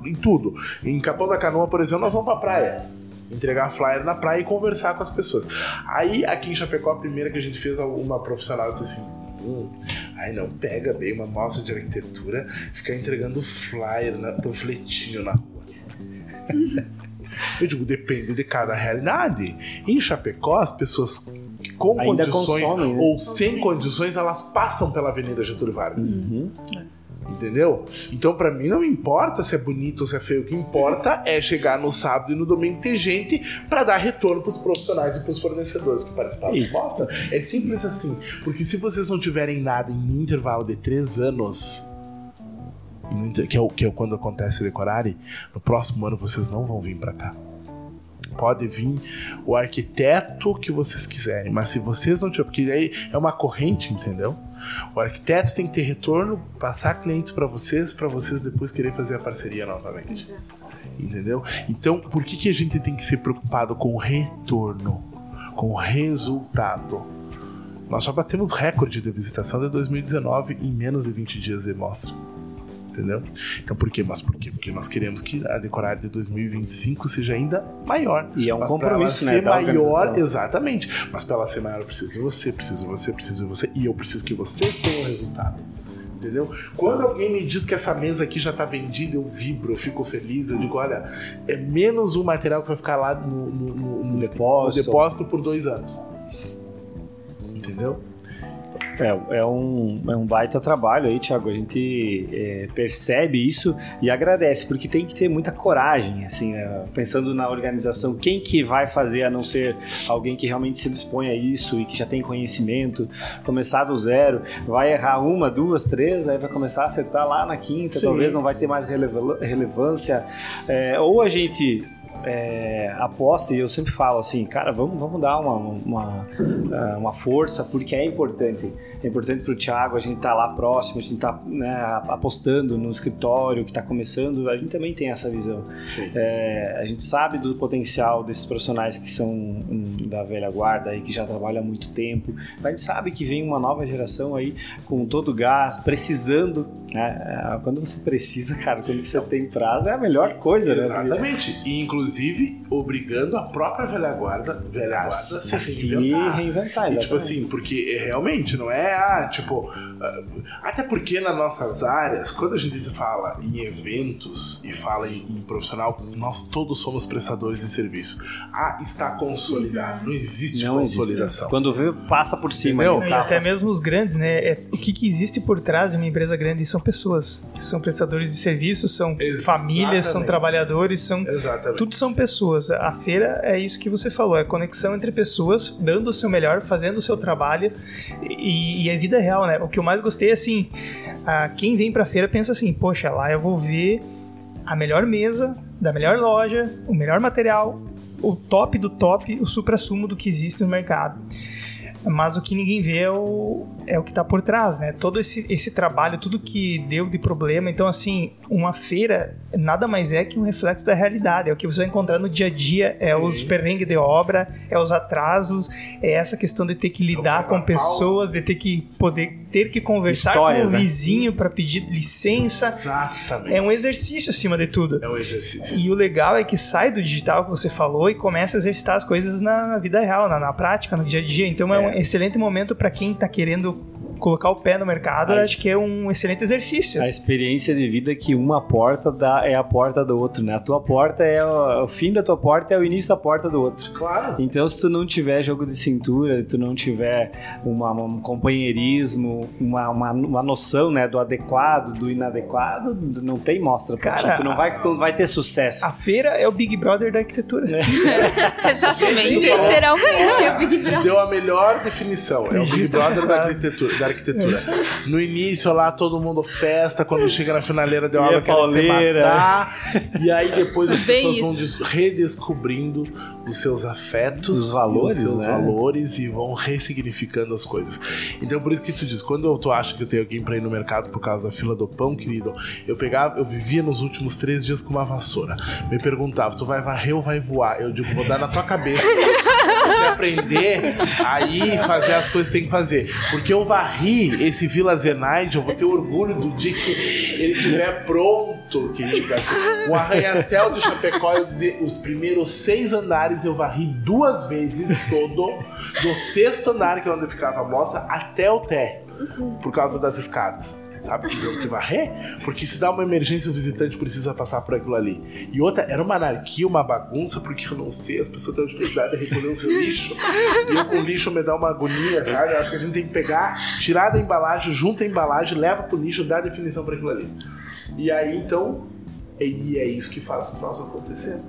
em tudo. Em Capão da Canoa, por exemplo, nós vamos pra praia entregar flyer na praia e conversar com as pessoas. Aí aqui em Chapecó, a primeira que a gente fez, uma profissional disse assim: hum, aí não pega bem uma mostra de arquitetura, ficar entregando flyer, na, panfletinho na rua. *laughs* Eu digo, depende de cada realidade. Em Chapecó, as pessoas com Ainda condições consomem, né? ou sem condições, elas passam pela Avenida Getúlio Vargas. Uhum. Entendeu? Então, para mim, não importa se é bonito ou se é feio. O que importa é chegar no sábado e no domingo ter gente para dar retorno pros profissionais e pros fornecedores que participaram da mostra. É simples assim. Porque se vocês não tiverem nada em um intervalo de três anos, que é, o, que é quando acontece decorare, no próximo ano vocês não vão vir para cá pode vir o arquiteto que vocês quiserem, mas se vocês não tiverem, porque aí é uma corrente, entendeu? O arquiteto tem que ter retorno, passar clientes para vocês, para vocês depois querer fazer a parceria novamente. Exato. Entendeu? Então, por que, que a gente tem que ser preocupado com o retorno, com o resultado? Nós já batemos recorde de visitação de 2019 em menos de 20 dias de mostra entendeu? Então por quê? Mas por quê? Porque nós queremos que a decorar de 2025 seja ainda maior. E é um mas compromisso, né? Ser maior, exatamente. Mas para ela ser maior, eu preciso de você, preciso de você, preciso de você. E eu preciso que vocês tenham resultado. Entendeu? Quando alguém me diz que essa mesa aqui já está vendida, eu vibro, eu fico feliz. Eu digo, olha, é menos um material que vai ficar lá no, no, no, no depósito. depósito por dois anos. Entendeu? É, é, um, é um baita trabalho aí, Thiago. A gente é, percebe isso e agradece, porque tem que ter muita coragem, assim, né? pensando na organização, quem que vai fazer a não ser alguém que realmente se dispõe a isso e que já tem conhecimento, começar do zero, vai errar uma, duas, três, aí vai começar a acertar lá na quinta, Sim. talvez não vai ter mais relevância. É, ou a gente é, aposta, e eu sempre falo assim, cara, vamos, vamos dar uma, uma, uma força, porque é importante. É importante para o Thiago, a gente estar tá lá próximo, a gente está né, apostando no escritório que está começando, a gente também tem essa visão. É, a gente sabe do potencial desses profissionais que são um, da velha guarda e que já trabalham há muito tempo. A gente sabe que vem uma nova geração aí com todo o gás, precisando. Né? Quando você precisa, cara, quando você tem prazo, é a melhor coisa, Exatamente. né? Exatamente. E inclusive obrigando a própria velha guarda, velha guarda a se, se reinventar. reinventar e, tipo assim, porque realmente não é ah, tipo. Até porque nas nossas áreas, quando a gente fala em eventos e fala em, em profissional, nós todos somos prestadores de serviço. Ah, está consolidado. Não existe não consolidação. Existe. Quando vê, passa por cima. Entendeu? E até mesmo os grandes, né? É, o que, que, existe por trás de uma empresa grande são pessoas. São prestadores de serviço, são Exatamente. famílias, são trabalhadores, são. Exatamente. Tudo são pessoas. A feira é isso que você falou, é conexão entre pessoas, dando o seu melhor, fazendo o seu trabalho e, e é vida real, né? O que eu mais gostei é assim, a, quem vem pra feira pensa assim, poxa, lá eu vou ver a melhor mesa da melhor loja, o melhor material, o top do top, o supra-sumo do que existe no mercado mas o que ninguém vê é o, é o que está por trás, né? Todo esse, esse trabalho, tudo que deu de problema. Então, assim, uma feira nada mais é que um reflexo da realidade. É o que você vai encontrar no dia a dia, é Sim. os perrengues de obra, é os atrasos, é essa questão de ter que lidar com pessoas, de ter que poder ter que conversar Histórias, com o né? vizinho para pedir licença. Exatamente. É um exercício acima de tudo. É um exercício. E o legal é que sai do digital que você falou e começa a exercitar as coisas na, na vida real, na, na, prática, no dia a dia. Então é, é um excelente momento para quem está querendo colocar o pé no mercado, acho que é um excelente exercício. A experiência de vida que uma porta dá é a porta do outro, né? A tua porta é o, o fim da tua porta é o início da porta do outro. Claro. Então, se tu não tiver jogo de cintura, tu não tiver uma, um companheirismo, uma, uma, uma noção, né, do adequado, do inadequado, não tem mostra pra Cara, ti. Tu não vai, tu não vai ter sucesso. A feira é o Big Brother da arquitetura. É. *laughs* Exatamente. Literalmente é o Big Brother. Deu a melhor definição. É o Big Brother da arquitetura. Da arquitetura. É no início lá, todo mundo festa, quando chega na finaleira de obra, quer se matar. E aí depois as *laughs* Bem pessoas isso. vão redescobrindo os seus afetos, os valores, os seus né? valores e vão ressignificando as coisas. Então por isso que tu diz, quando tu acha que eu tenho alguém pra ir no mercado por causa da fila do pão, querido, eu pegava, eu vivia nos últimos três dias com uma vassoura. Me perguntava, tu vai varrer ou vai voar? Eu digo, vou dar na tua cabeça. *laughs* Você aprender aí fazer as coisas que tem que fazer. Porque eu varri esse Vila Zenaide, eu vou ter orgulho do dia que ele estiver pronto, querida. O arranha-céu de Chapecó, eu dizer, os primeiros seis andares eu varri duas vezes todo, do sexto andar, que é onde ficava a moça, até o térreo, por causa das escadas sabe? Que, que varrer, porque se dá uma emergência, o visitante precisa passar por aquilo ali. E outra, era uma anarquia, uma bagunça, porque eu não sei, as pessoas têm dificuldade de recolher o seu lixo. E eu com o lixo me dá uma agonia, cara. Eu acho que a gente tem que pegar, tirar da embalagem, junta a embalagem, leva pro lixo, dá a definição para aquilo ali. E aí, então, e é isso que faz o troço acontecer.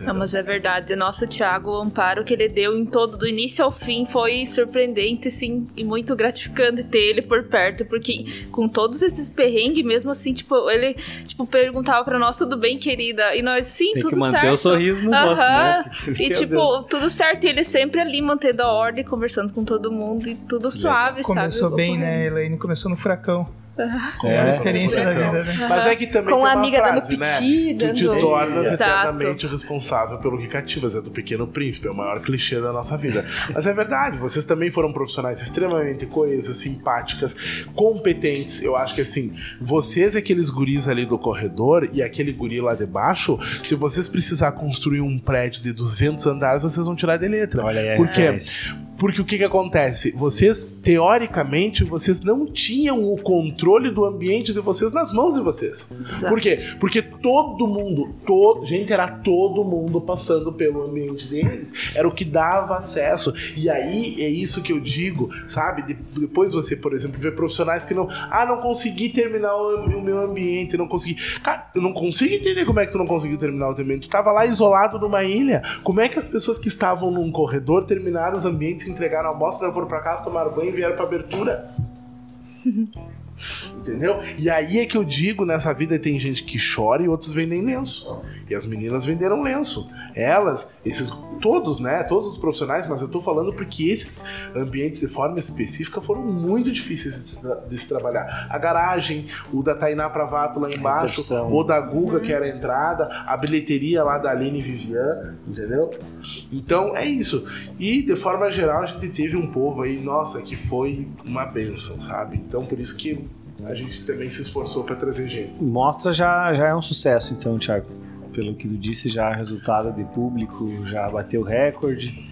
Não, mas é verdade. Nosso Thiago, o amparo que ele deu em todo, do início ao fim, foi surpreendente, sim, e muito gratificante ter ele por perto, porque com todos esses perrengues, mesmo assim, tipo, ele, tipo, perguntava pra nós, tudo bem, querida? E nós, sim, Tem tudo que manter certo. o sorriso no rosto, né? *laughs* E, tipo, Deus. tudo certo. E ele sempre ali mantendo a ordem, conversando com todo mundo e tudo suave, Começou sabe? Começou bem, né, Elaine? Começou no furacão. Com é, a experiência da vida, né? Mas é que também Com a amiga frase, dando piti, né? Tu te tornas Exato. eternamente responsável pelo que cativas. É do Pequeno Príncipe, é o maior clichê da nossa vida. Mas é verdade, vocês também foram profissionais extremamente coesas, simpáticas, competentes. Eu acho que assim, vocês, aqueles guris ali do corredor e aquele guri lá de baixo, se vocês precisar construir um prédio de 200 andares, vocês vão tirar de letra. Olha aí, Por quê? É porque o que que acontece? Vocês, teoricamente, vocês não tinham o controle do ambiente de vocês nas mãos de vocês. Exato. Por quê? Porque todo mundo, todo, gente, era todo mundo passando pelo ambiente deles. Era o que dava acesso. E aí é isso que eu digo, sabe? De, depois você, por exemplo, vê profissionais que não, ah, não consegui terminar o, o, meu ambiente, não consegui. Cara, eu não consigo entender como é que tu não conseguiu terminar o teu ambiente. Tu tava lá isolado numa ilha. Como é que as pessoas que estavam num corredor terminaram os ambientes entregaram a almoço, foram pra casa, tomaram banho e vieram pra abertura. *laughs* Entendeu? E aí é que eu digo, nessa vida tem gente que chora e outros vendem lenço. E as meninas venderam lenço. Elas, esses todos, né? Todos os profissionais, mas eu tô falando porque esses ambientes de forma específica foram muito difíceis de se trabalhar. A garagem, o da Tainá Pravato lá embaixo, o da Guga, que era a entrada, a bilheteria lá da Aline Vivian, entendeu? Então é isso. E de forma geral a gente teve um povo aí, nossa, que foi uma benção, sabe? Então por isso que a gente também se esforçou para trazer gente. Mostra já, já é um sucesso, então, Thiago. Pelo que tu disse, já resultado de público, já bateu recorde.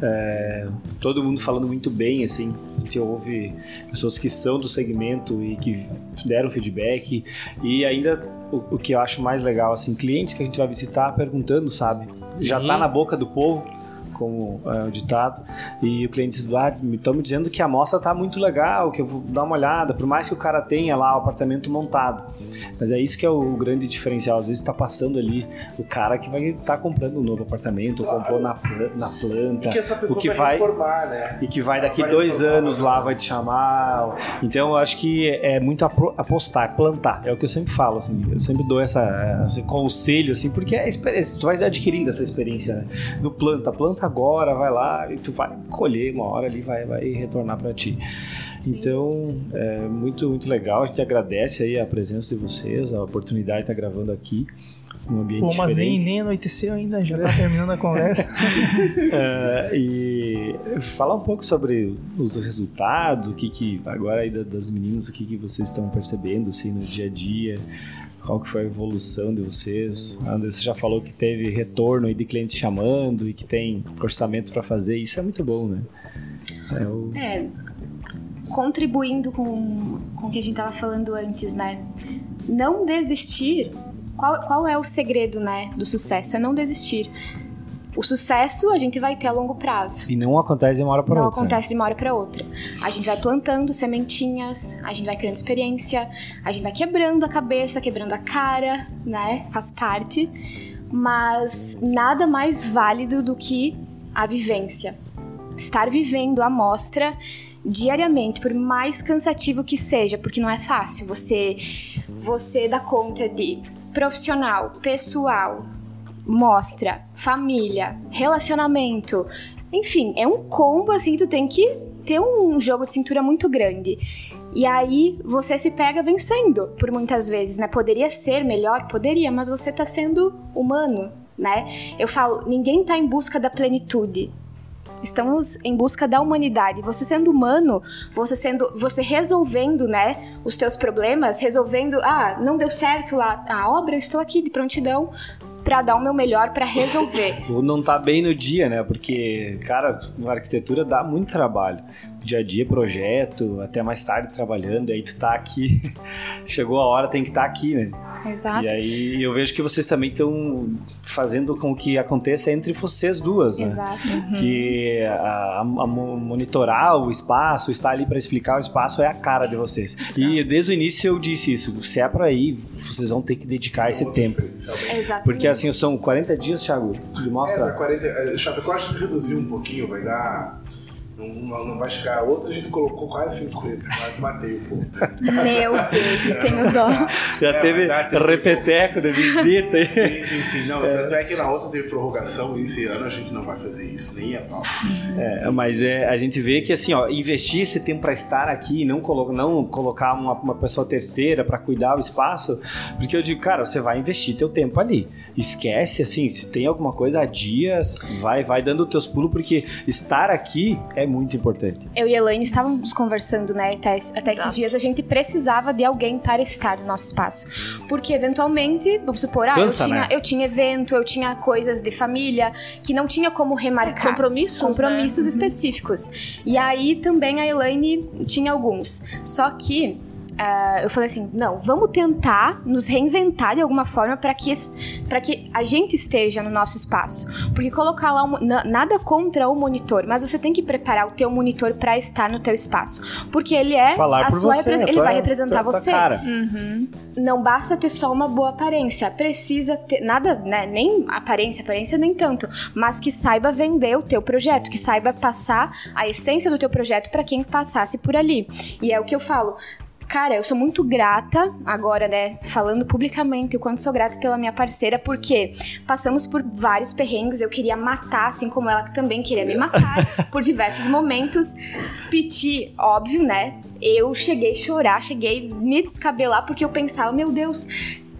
É, todo mundo falando muito bem, assim. A gente ouve pessoas que são do segmento e que deram feedback. E ainda o, o que eu acho mais legal, assim, clientes que a gente vai visitar perguntando, sabe? Já tá na boca do povo como é o ditado, e o cliente diz, ah, estão me dizendo que a amostra está muito legal, que eu vou dar uma olhada, por mais que o cara tenha lá o apartamento montado. Mas é isso que é o grande diferencial, às vezes está passando ali o cara que vai estar tá comprando um novo apartamento, claro. comprou na, na planta, o que vai, reformar, né? e que vai daqui vai dois anos lá vai te chamar. Então eu acho que é muito apostar, plantar, é o que eu sempre falo, assim, eu sempre dou essa, esse conselho, assim, porque é experiência, tu vai adquirindo essa experiência né? no planta, planta agora, vai lá e tu vai colher uma hora ali, vai, vai retornar para ti. Sim. Então, é muito, muito legal. A gente agradece aí a presença de vocês, a oportunidade de estar gravando aqui. Um ambiente Pô, mas diferente. nem, nem anoiteceu ainda, já está terminando a conversa. *laughs* é, e falar um pouco sobre os resultados, o que, que agora aí das meninas, o que, que vocês estão percebendo assim, no dia a dia, qual que foi a evolução de vocês? A Andressa já falou que teve retorno de clientes chamando e que tem orçamento para fazer. Isso é muito bom, né? É, o... é contribuindo com, com o que a gente estava falando antes, né? Não desistir. Qual, qual é o segredo, né, do sucesso? É não desistir. O sucesso a gente vai ter a longo prazo. E não acontece de uma hora para outra. Não acontece de uma hora para outra. A gente vai plantando sementinhas, a gente vai criando experiência, a gente vai quebrando a cabeça, quebrando a cara, né? Faz parte. Mas nada mais válido do que a vivência. Estar vivendo a mostra diariamente, por mais cansativo que seja, porque não é fácil você você dá conta de profissional, pessoal, mostra, família, relacionamento. Enfim, é um combo assim tu tem que ter um jogo de cintura muito grande. E aí você se pega vencendo por muitas vezes, né? Poderia ser melhor, poderia, mas você tá sendo humano, né? Eu falo, ninguém tá em busca da plenitude. Estamos em busca da humanidade. Você sendo humano, você sendo, você resolvendo, né, os teus problemas, resolvendo, ah, não deu certo lá a obra, eu estou aqui de prontidão para dar o meu melhor para resolver. Ou *laughs* não tá bem no dia, né? Porque, cara, a arquitetura dá muito trabalho. Dia a dia, projeto, até mais tarde trabalhando, aí tu tá aqui, *laughs* chegou a hora, tem que estar tá aqui, né? Exato. E aí eu vejo que vocês também estão fazendo com que aconteça entre vocês duas, né? Exato. Uhum. Que a, a, monitorar o espaço, estar ali para explicar o espaço é a cara de vocês. Exato. E desde o início eu disse isso, se é para ir, vocês vão ter que dedicar esse tempo. Exato. Porque assim, são 40 dias, Thiago, de mostra. É, 40, Chapecó a gente reduziu um pouquinho, vai dar não, não vai chegar. Outra a gente colocou quase 50, quase matei o povo. Meu Deus, tenho dó. Já é, teve repeteco de visita. sim, sim, sim. Não, é. Tanto é que na outra teve prorrogação e esse ano a gente não vai fazer isso, nem a pau. É, mas é, a gente vê que assim, ó, investir esse tempo para estar aqui, não, colo não colocar uma, uma pessoa terceira para cuidar o espaço, porque eu digo, cara, você vai investir teu tempo ali. Esquece, assim, se tem alguma coisa a dias, vai, vai dando os teus pulos, porque estar aqui é muito importante. Eu e a Elaine estávamos conversando, né? Até, até esses dias a gente precisava de alguém para estar no nosso espaço. Porque eventualmente, vamos supor, ah, Cansa, eu, tinha, né? eu tinha evento, eu tinha coisas de família que não tinha como remarcar. Compromissos. Compromissos né? específicos. E aí também a Elaine tinha alguns. Só que Uh, eu falei assim, não, vamos tentar nos reinventar de alguma forma para que, para que a gente esteja no nosso espaço. Porque colocar lá, um, nada contra o monitor, mas você tem que preparar o teu monitor para estar no teu espaço. Porque ele é Falar a sua você, ele vai representar tua, você. Tua uhum. Não basta ter só uma boa aparência, precisa ter, nada, né, nem aparência, aparência nem tanto, mas que saiba vender o teu projeto, que saiba passar a essência do teu projeto para quem passasse por ali. E é o que eu falo, Cara, eu sou muito grata, agora, né, falando publicamente o quanto sou grata pela minha parceira, porque passamos por vários perrengues, eu queria matar, assim como ela também queria me matar, *laughs* por diversos momentos. Piti, óbvio, né? Eu cheguei a chorar, cheguei a me descabelar, porque eu pensava, meu Deus,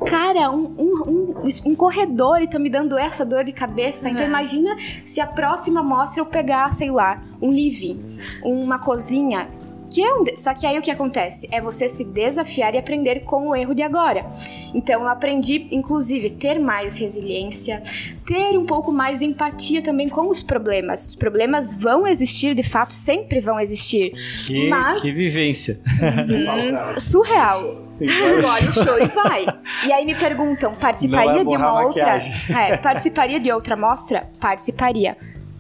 cara, um, um, um, um, corredor e tá me dando essa dor de cabeça. Então imagina se a próxima mostra eu pegar, sei lá, um living, uma cozinha. Que é um de... Só que aí o que acontece? É você se desafiar e aprender com o erro de agora. Então eu aprendi, inclusive, ter mais resiliência, ter um pouco mais de empatia também com os problemas. Os problemas vão existir, de fato, sempre vão existir. Que, mas... que vivência. Uhum, surreal. Engole o choro e vai. E aí me perguntam, participaria de uma outra. É, participaria de outra mostra? Participaria.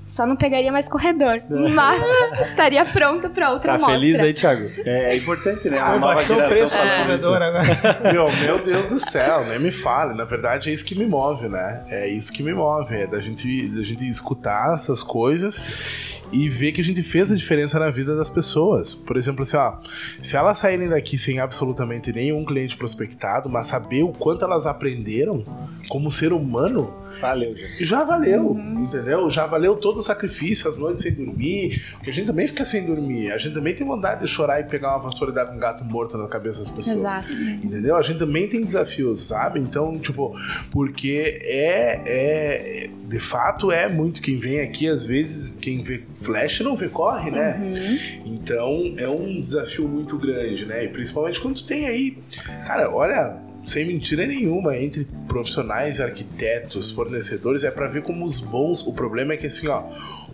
Só não pegaria mais corredor. *laughs* Mas estaria pronta para outra tá mostra. Tá feliz aí, Thiago? É, importante, né? Uma ah, nova geração o preço é. corredor agora. Meu, meu Deus do céu, nem me fale. Na verdade, é isso que me move, né? É isso que me move. É da gente, da gente escutar essas coisas e ver que a gente fez a diferença na vida das pessoas. Por exemplo, assim, ó, se elas saírem daqui sem absolutamente nenhum cliente prospectado, mas saber o quanto elas aprenderam como ser humano, Valeu, já. Já valeu, uhum. entendeu? Já valeu todo o sacrifício, as noites sem dormir, porque a gente também fica sem dormir. A gente também tem vontade de chorar e pegar uma vassoura e dar com um gato morto na cabeça das pessoas. Exato. Entendeu? A gente também tem desafios, sabe? Então, tipo, porque é, é de fato é muito quem vem aqui, às vezes, quem vê flash não vê corre, né? Uhum. Então, é um desafio muito grande, né? E principalmente quando tem aí, cara, olha, sem mentira nenhuma, entre profissionais, arquitetos, fornecedores, é para ver como os bons. O problema é que assim, ó,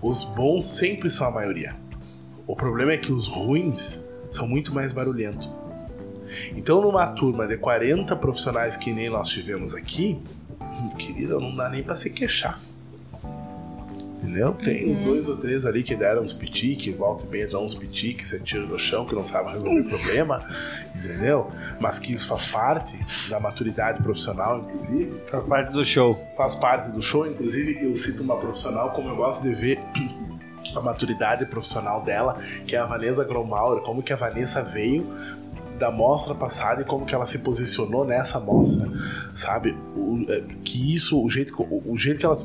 os bons sempre são a maioria. O problema é que os ruins são muito mais barulhentos. Então, numa turma de 40 profissionais que nem nós tivemos aqui, *laughs* querida, não dá nem para se queixar. Entendeu? Tem uhum. uns dois ou três ali que deram uns piti, que volta e meia dão uns piti, que você tira do chão, que não sabe resolver o problema, entendeu? Mas que isso faz parte da maturidade profissional, inclusive. Faz parte do show. Faz parte do show, inclusive eu cito uma profissional como eu gosto de ver a maturidade profissional dela, que é a Vanessa Gromauer, como que a Vanessa veio da mostra passada e como que ela se posicionou nessa mostra, sabe? O, é, que isso, o jeito, o, o jeito que ela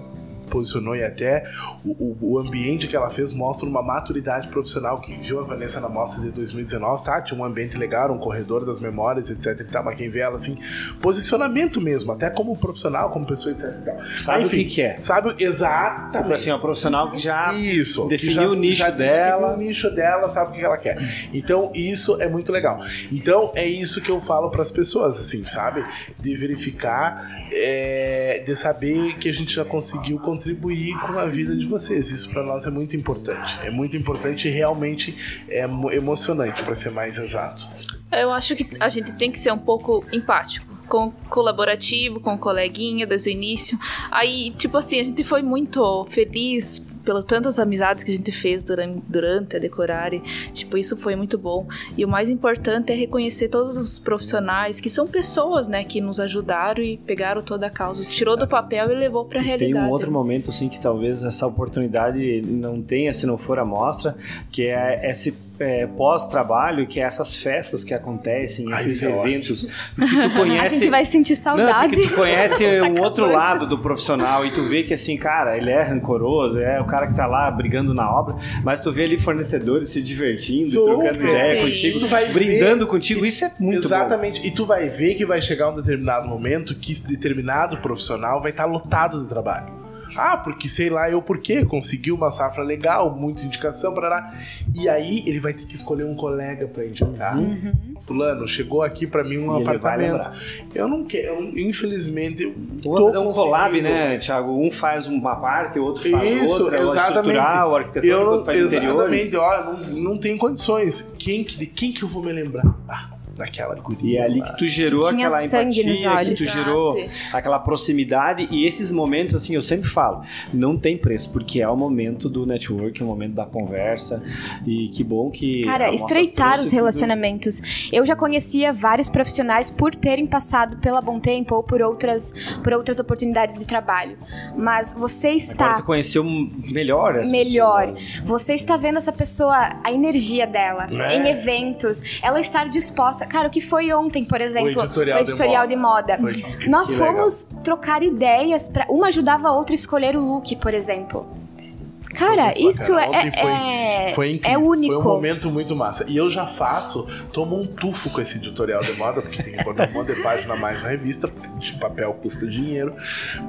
posicionou e até o, o, ambiente que ela fez mostra uma maturidade profissional que viu a Vanessa na mostra de 2019, tá? Tinha um ambiente legal, um corredor das memórias, etc e tal, mas quem vê ela assim, posicionamento mesmo, até como profissional, como pessoa, etc e tal. Sabe Enfim, o que, que é? Sabe exatamente. Tipo assim, uma profissional que já isso, definiu já, o nicho já dela. o nicho dela, sabe o que ela quer. Então, isso é muito legal. Então, é isso que eu falo para as pessoas, assim, sabe? De verificar, é, de saber que a gente já conseguiu contribuir com a vida de vocês. Isso para nós é muito importante. É muito importante e realmente é emocionante, para ser mais exato. Eu acho que a gente tem que ser um pouco empático com colaborativo, com coleguinha desde o início. Aí, tipo assim, a gente foi muito feliz pelas tantas amizades que a gente fez durante, durante a Decorare. Tipo, isso foi muito bom. E o mais importante é reconhecer todos os profissionais que são pessoas, né, que nos ajudaram e pegaram toda a causa, tirou do papel e levou para a realidade. Tem um outro momento assim que talvez essa oportunidade não tenha se não for a mostra, que é esse é, pós-trabalho, que é essas festas que acontecem, esses Ai, é eventos. *laughs* Porque tu conhece... A gente vai sentir saudade. Não, porque tu conhece tá um outro lado do profissional e tu vê que assim, cara, ele é rancoroso, é o cara que tá lá brigando na obra, mas tu vê ali fornecedores se divertindo, Super, trocando ideia sim. contigo, tu vai brindando ver, contigo, isso é muito Exatamente. Bom. E tu vai ver que vai chegar um determinado momento que determinado profissional vai estar tá lotado de trabalho. Ah, porque sei lá eu por quê, conseguiu uma safra legal, muita indicação, lá. E aí ele vai ter que escolher um colega para indicar. Uhum. Fulano, chegou aqui para mim um e apartamento. Eu não quero, infelizmente. Eu Vou fazer um collab, né, Thiago? Um faz uma parte, o outro faz Isso, outra. Exatamente. O eu não, faz exatamente, ó, não, não tem condições. Quem, de quem que eu vou me lembrar? Ah daquela guria. E é ali que tu gerou que aquela empatia, que tu gerou aquela proximidade e esses momentos, assim, eu sempre falo, não tem preço, porque é o momento do network, é o momento da conversa e que bom que... Cara, estreitar os relacionamentos. Tudo. Eu já conhecia vários profissionais por terem passado pela Bom Tempo ou por outras, por outras oportunidades de trabalho, mas você está... Agora tu conheceu melhor essa Melhor. Pessoa. Você está vendo essa pessoa, a energia dela, é. em eventos, ela estar disposta Cara, o que foi ontem, por exemplo, o editorial, o editorial de moda. De moda. Nós fomos legal. trocar ideias para uma ajudava a outra a escolher o look, por exemplo. Cara, isso é, foi, é, foi incrível. é único. Foi um momento muito massa. E eu já faço, tomo um tufo com esse tutorial de moda, porque tem que botar uma de página mais na revista, de papel custa dinheiro.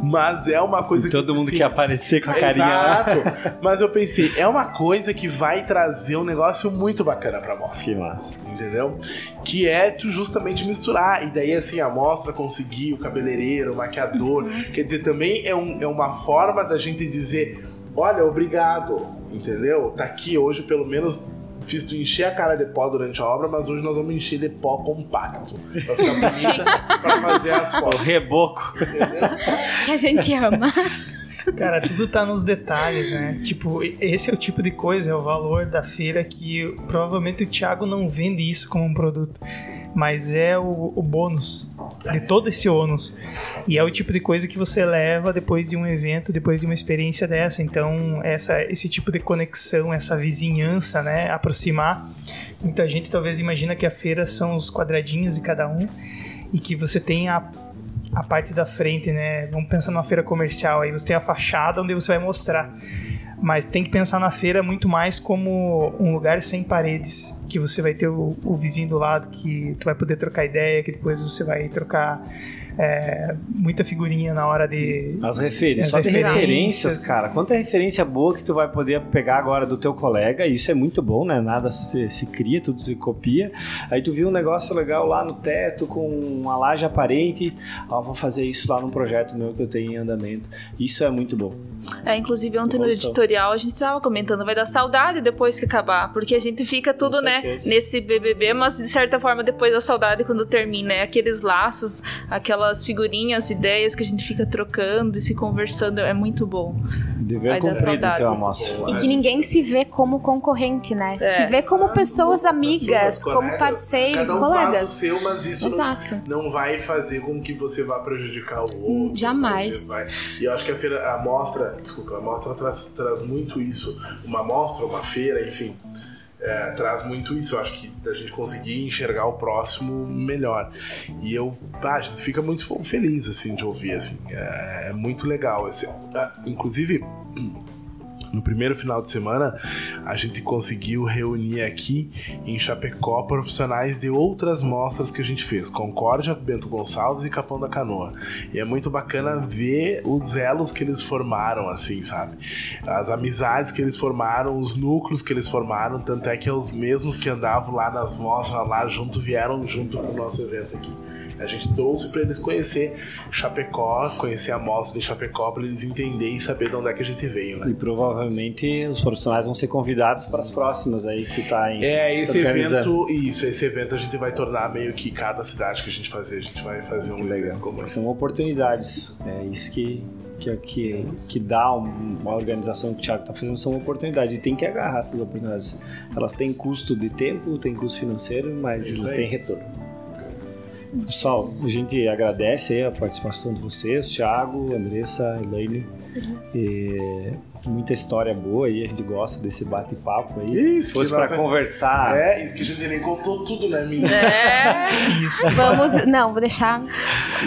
Mas é uma coisa e que. Todo mundo assim, quer aparecer com a carinha Exato. lá. *laughs* Mas eu pensei, é uma coisa que vai trazer um negócio muito bacana pra mostra. Que massa. Entendeu? Que é tu justamente misturar. E daí, assim, a mostra conseguir o cabeleireiro, o maquiador. Uhum. Quer dizer, também é, um, é uma forma da gente dizer olha, obrigado, entendeu? Tá aqui hoje, pelo menos fiz tu encher a cara de pó durante a obra, mas hoje nós vamos encher de pó compacto. Pra ficar *laughs* bonita, pra fazer as fotos. O reboco. Entendeu? Que a gente ama. Cara, tudo tá nos detalhes, né? Tipo, esse é o tipo de coisa, é o valor da feira que provavelmente o Thiago não vende isso como um produto mas é o, o bônus de todo esse ônus. E é o tipo de coisa que você leva depois de um evento, depois de uma experiência dessa. Então, essa, esse tipo de conexão, essa vizinhança, né, aproximar. Muita gente talvez imagina que a feira são os quadradinhos de cada um e que você tem a a parte da frente, né? Vamos pensar numa feira comercial, aí você tem a fachada onde você vai mostrar. Mas tem que pensar na feira muito mais como um lugar sem paredes, que você vai ter o, o vizinho do lado que tu vai poder trocar ideia, que depois você vai trocar é, muita figurinha na hora de. As referências. Só tem referências, cara. Quanta referência boa que tu vai poder pegar agora do teu colega, isso é muito bom, né? Nada se, se cria, tudo se copia. Aí tu viu um negócio legal lá no teto com uma laje aparente. Ó, vou fazer isso lá num projeto meu que eu tenho em andamento. Isso é muito bom. É, inclusive ontem no editorial a gente estava comentando, vai dar saudade depois que acabar, porque a gente fica tudo, né, nesse BBB, mas de certa forma depois da saudade quando termina, é aqueles laços, aquelas figurinhas, ideias que a gente fica trocando e se conversando, é muito bom. Dever cumprido, então, amostra. E que ninguém se vê como concorrente, né? É. Se vê como pessoas amigas, como parceiros, Cada um colegas. Faz o seu, mas isso Exato. Não, não vai fazer com que você vá prejudicar o outro. Jamais. Vai... E eu acho que a feira, a mostra desculpa, a mostra traz, traz muito isso. Uma mostra, uma feira, enfim, é, traz muito isso. Eu acho que a gente conseguir enxergar o próximo melhor. E eu, a gente fica muito feliz assim de ouvir, assim. É, é muito legal. Esse, ah, inclusive no primeiro final de semana, a gente conseguiu reunir aqui em Chapecó profissionais de outras mostras que a gente fez: Concórdia, Bento Gonçalves e Capão da Canoa. E é muito bacana ver os elos que eles formaram, assim, sabe? As amizades que eles formaram, os núcleos que eles formaram. Tanto é que é os mesmos que andavam lá nas mostras, lá junto, vieram junto pro nosso evento aqui. A gente trouxe para eles conhecer Chapecó, conhecer a mostra de Chapecó, para eles entenderem e saber de onde é que a gente veio, né? E provavelmente os profissionais vão ser convidados para as próximas aí que tá em. É, esse evento, isso, esse evento a gente vai tornar meio que cada cidade que a gente fazer, a gente vai fazer um legal. como São oportunidades. É isso que que, que, que dá uma organização que o Thiago está fazendo são oportunidades e tem que agarrar essas oportunidades. Elas têm custo de tempo, têm custo financeiro, mas elas têm retorno. Pessoal, a gente agradece a participação de vocês, Thiago, Andressa, Elaine. E muita história boa aí, a gente gosta desse bate-papo aí. Isso, Se fosse para conversar. É, isso que a gente nem contou tudo, né, menina? É, *laughs* isso. Vamos, não, vou deixar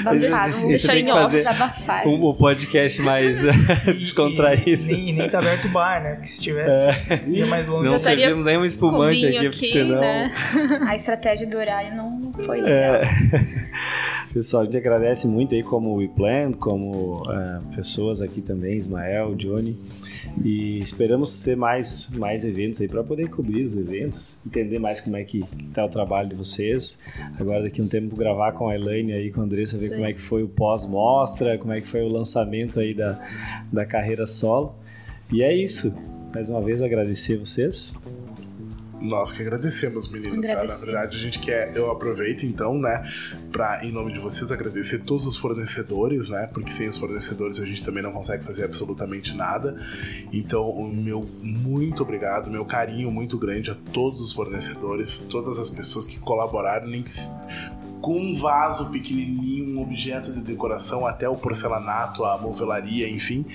abafado, vou deixar em off, abafar. Um, o podcast mais *laughs* descontraído. E, nem, nem tá aberto o bar, né? Porque se tivesse, é. ia mais longe. Não servimos nem um espumante aqui, aqui, porque senão... Né? *laughs* A estratégia do horário não foi legal. É. Pessoal, a gente agradece muito aí como o WePlan, como uh, pessoas aqui também, Ismael, Johnny. E esperamos ter mais, mais eventos aí para poder cobrir os eventos, entender mais como é que está o trabalho de vocês. Agora daqui um tempo gravar com a Elaine aí, com a Andressa, ver Sim. como é que foi o pós-mostra, como é que foi o lançamento aí da, da carreira solo. E é isso. Mais uma vez agradecer vocês. Nós que agradecemos, meninas. Na verdade, a gente quer. Eu aproveito então, né, para em nome de vocês agradecer todos os fornecedores, né, porque sem os fornecedores a gente também não consegue fazer absolutamente nada. Então, o meu muito obrigado, meu carinho muito grande a todos os fornecedores, todas as pessoas que colaboraram, nem que com um vaso pequenininho, um objeto de decoração, até o porcelanato, a movelaria, enfim.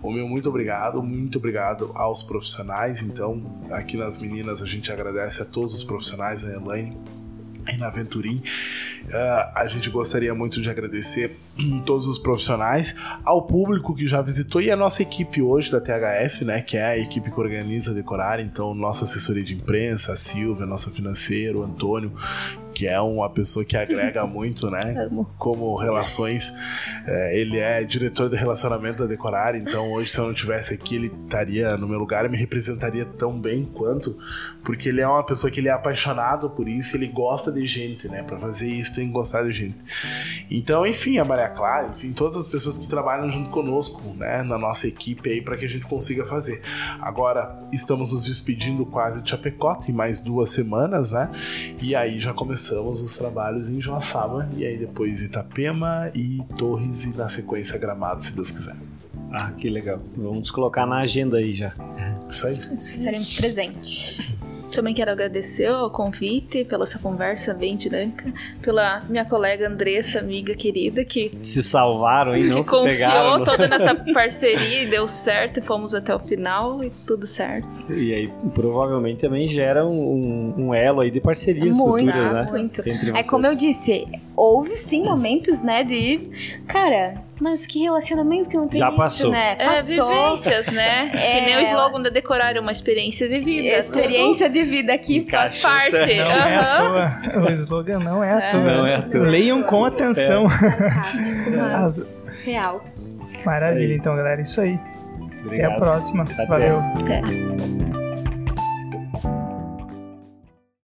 O meu muito obrigado, muito obrigado aos profissionais. Então, aqui nas meninas a gente agradece a todos os profissionais, a Elaine, e na Venturim. Uh, a gente gostaria muito de agradecer *clears throat* todos os profissionais, ao público que já visitou e a nossa equipe hoje da THF, né, que é a equipe que organiza a Decorar, então nossa assessoria de imprensa, a Silvia, nosso financeiro, o Antônio, que é uma pessoa que agrega *laughs* muito, né? Amo. Como relações. É, ele é diretor de relacionamento da Decorar, então hoje, se eu não tivesse aqui, ele estaria no meu lugar e me representaria tão bem quanto, porque ele é uma pessoa que ele é apaixonado por isso, ele gosta de gente, né? Para fazer isso tem que gostar de gente. Então, enfim, a Maria Clara, enfim, todas as pessoas que trabalham junto conosco, né? Na nossa equipe aí, para que a gente consiga fazer. Agora, estamos nos despedindo quase de Chapecó, em mais duas semanas, né? E aí já começamos começamos os trabalhos em Joaçaba e aí depois Itapema e Torres e na sequência Gramado, se Deus quiser. Ah, que legal. Vamos colocar na agenda aí já. Isso aí. Estaremos presentes. Também quero agradecer o convite, pela essa conversa bem dinâmica, pela minha colega Andressa, amiga querida, que se salvaram e não se pegaram. confiou toda nessa *laughs* parceria e deu certo e fomos até o final e tudo certo. E aí provavelmente também gera um, um elo aí de parcerias muito, futuras, né? Muito. É como eu disse, houve sim momentos, né, de cara, mas que relacionamento que não tem Já isso, passou. né? É, Passou. vivências, né? É, *laughs* que nem o slogan da Decorar, uma experiência de vida. Experiência de vida aqui faz parte. Não é à toa. *laughs* O slogan não é à toa. Não é à toa. Leiam com atenção. Fantástico, *laughs* mas As- real. Maravilha, então, galera. Isso aí. Até Obrigado. a próxima. Até. Valeu. Até.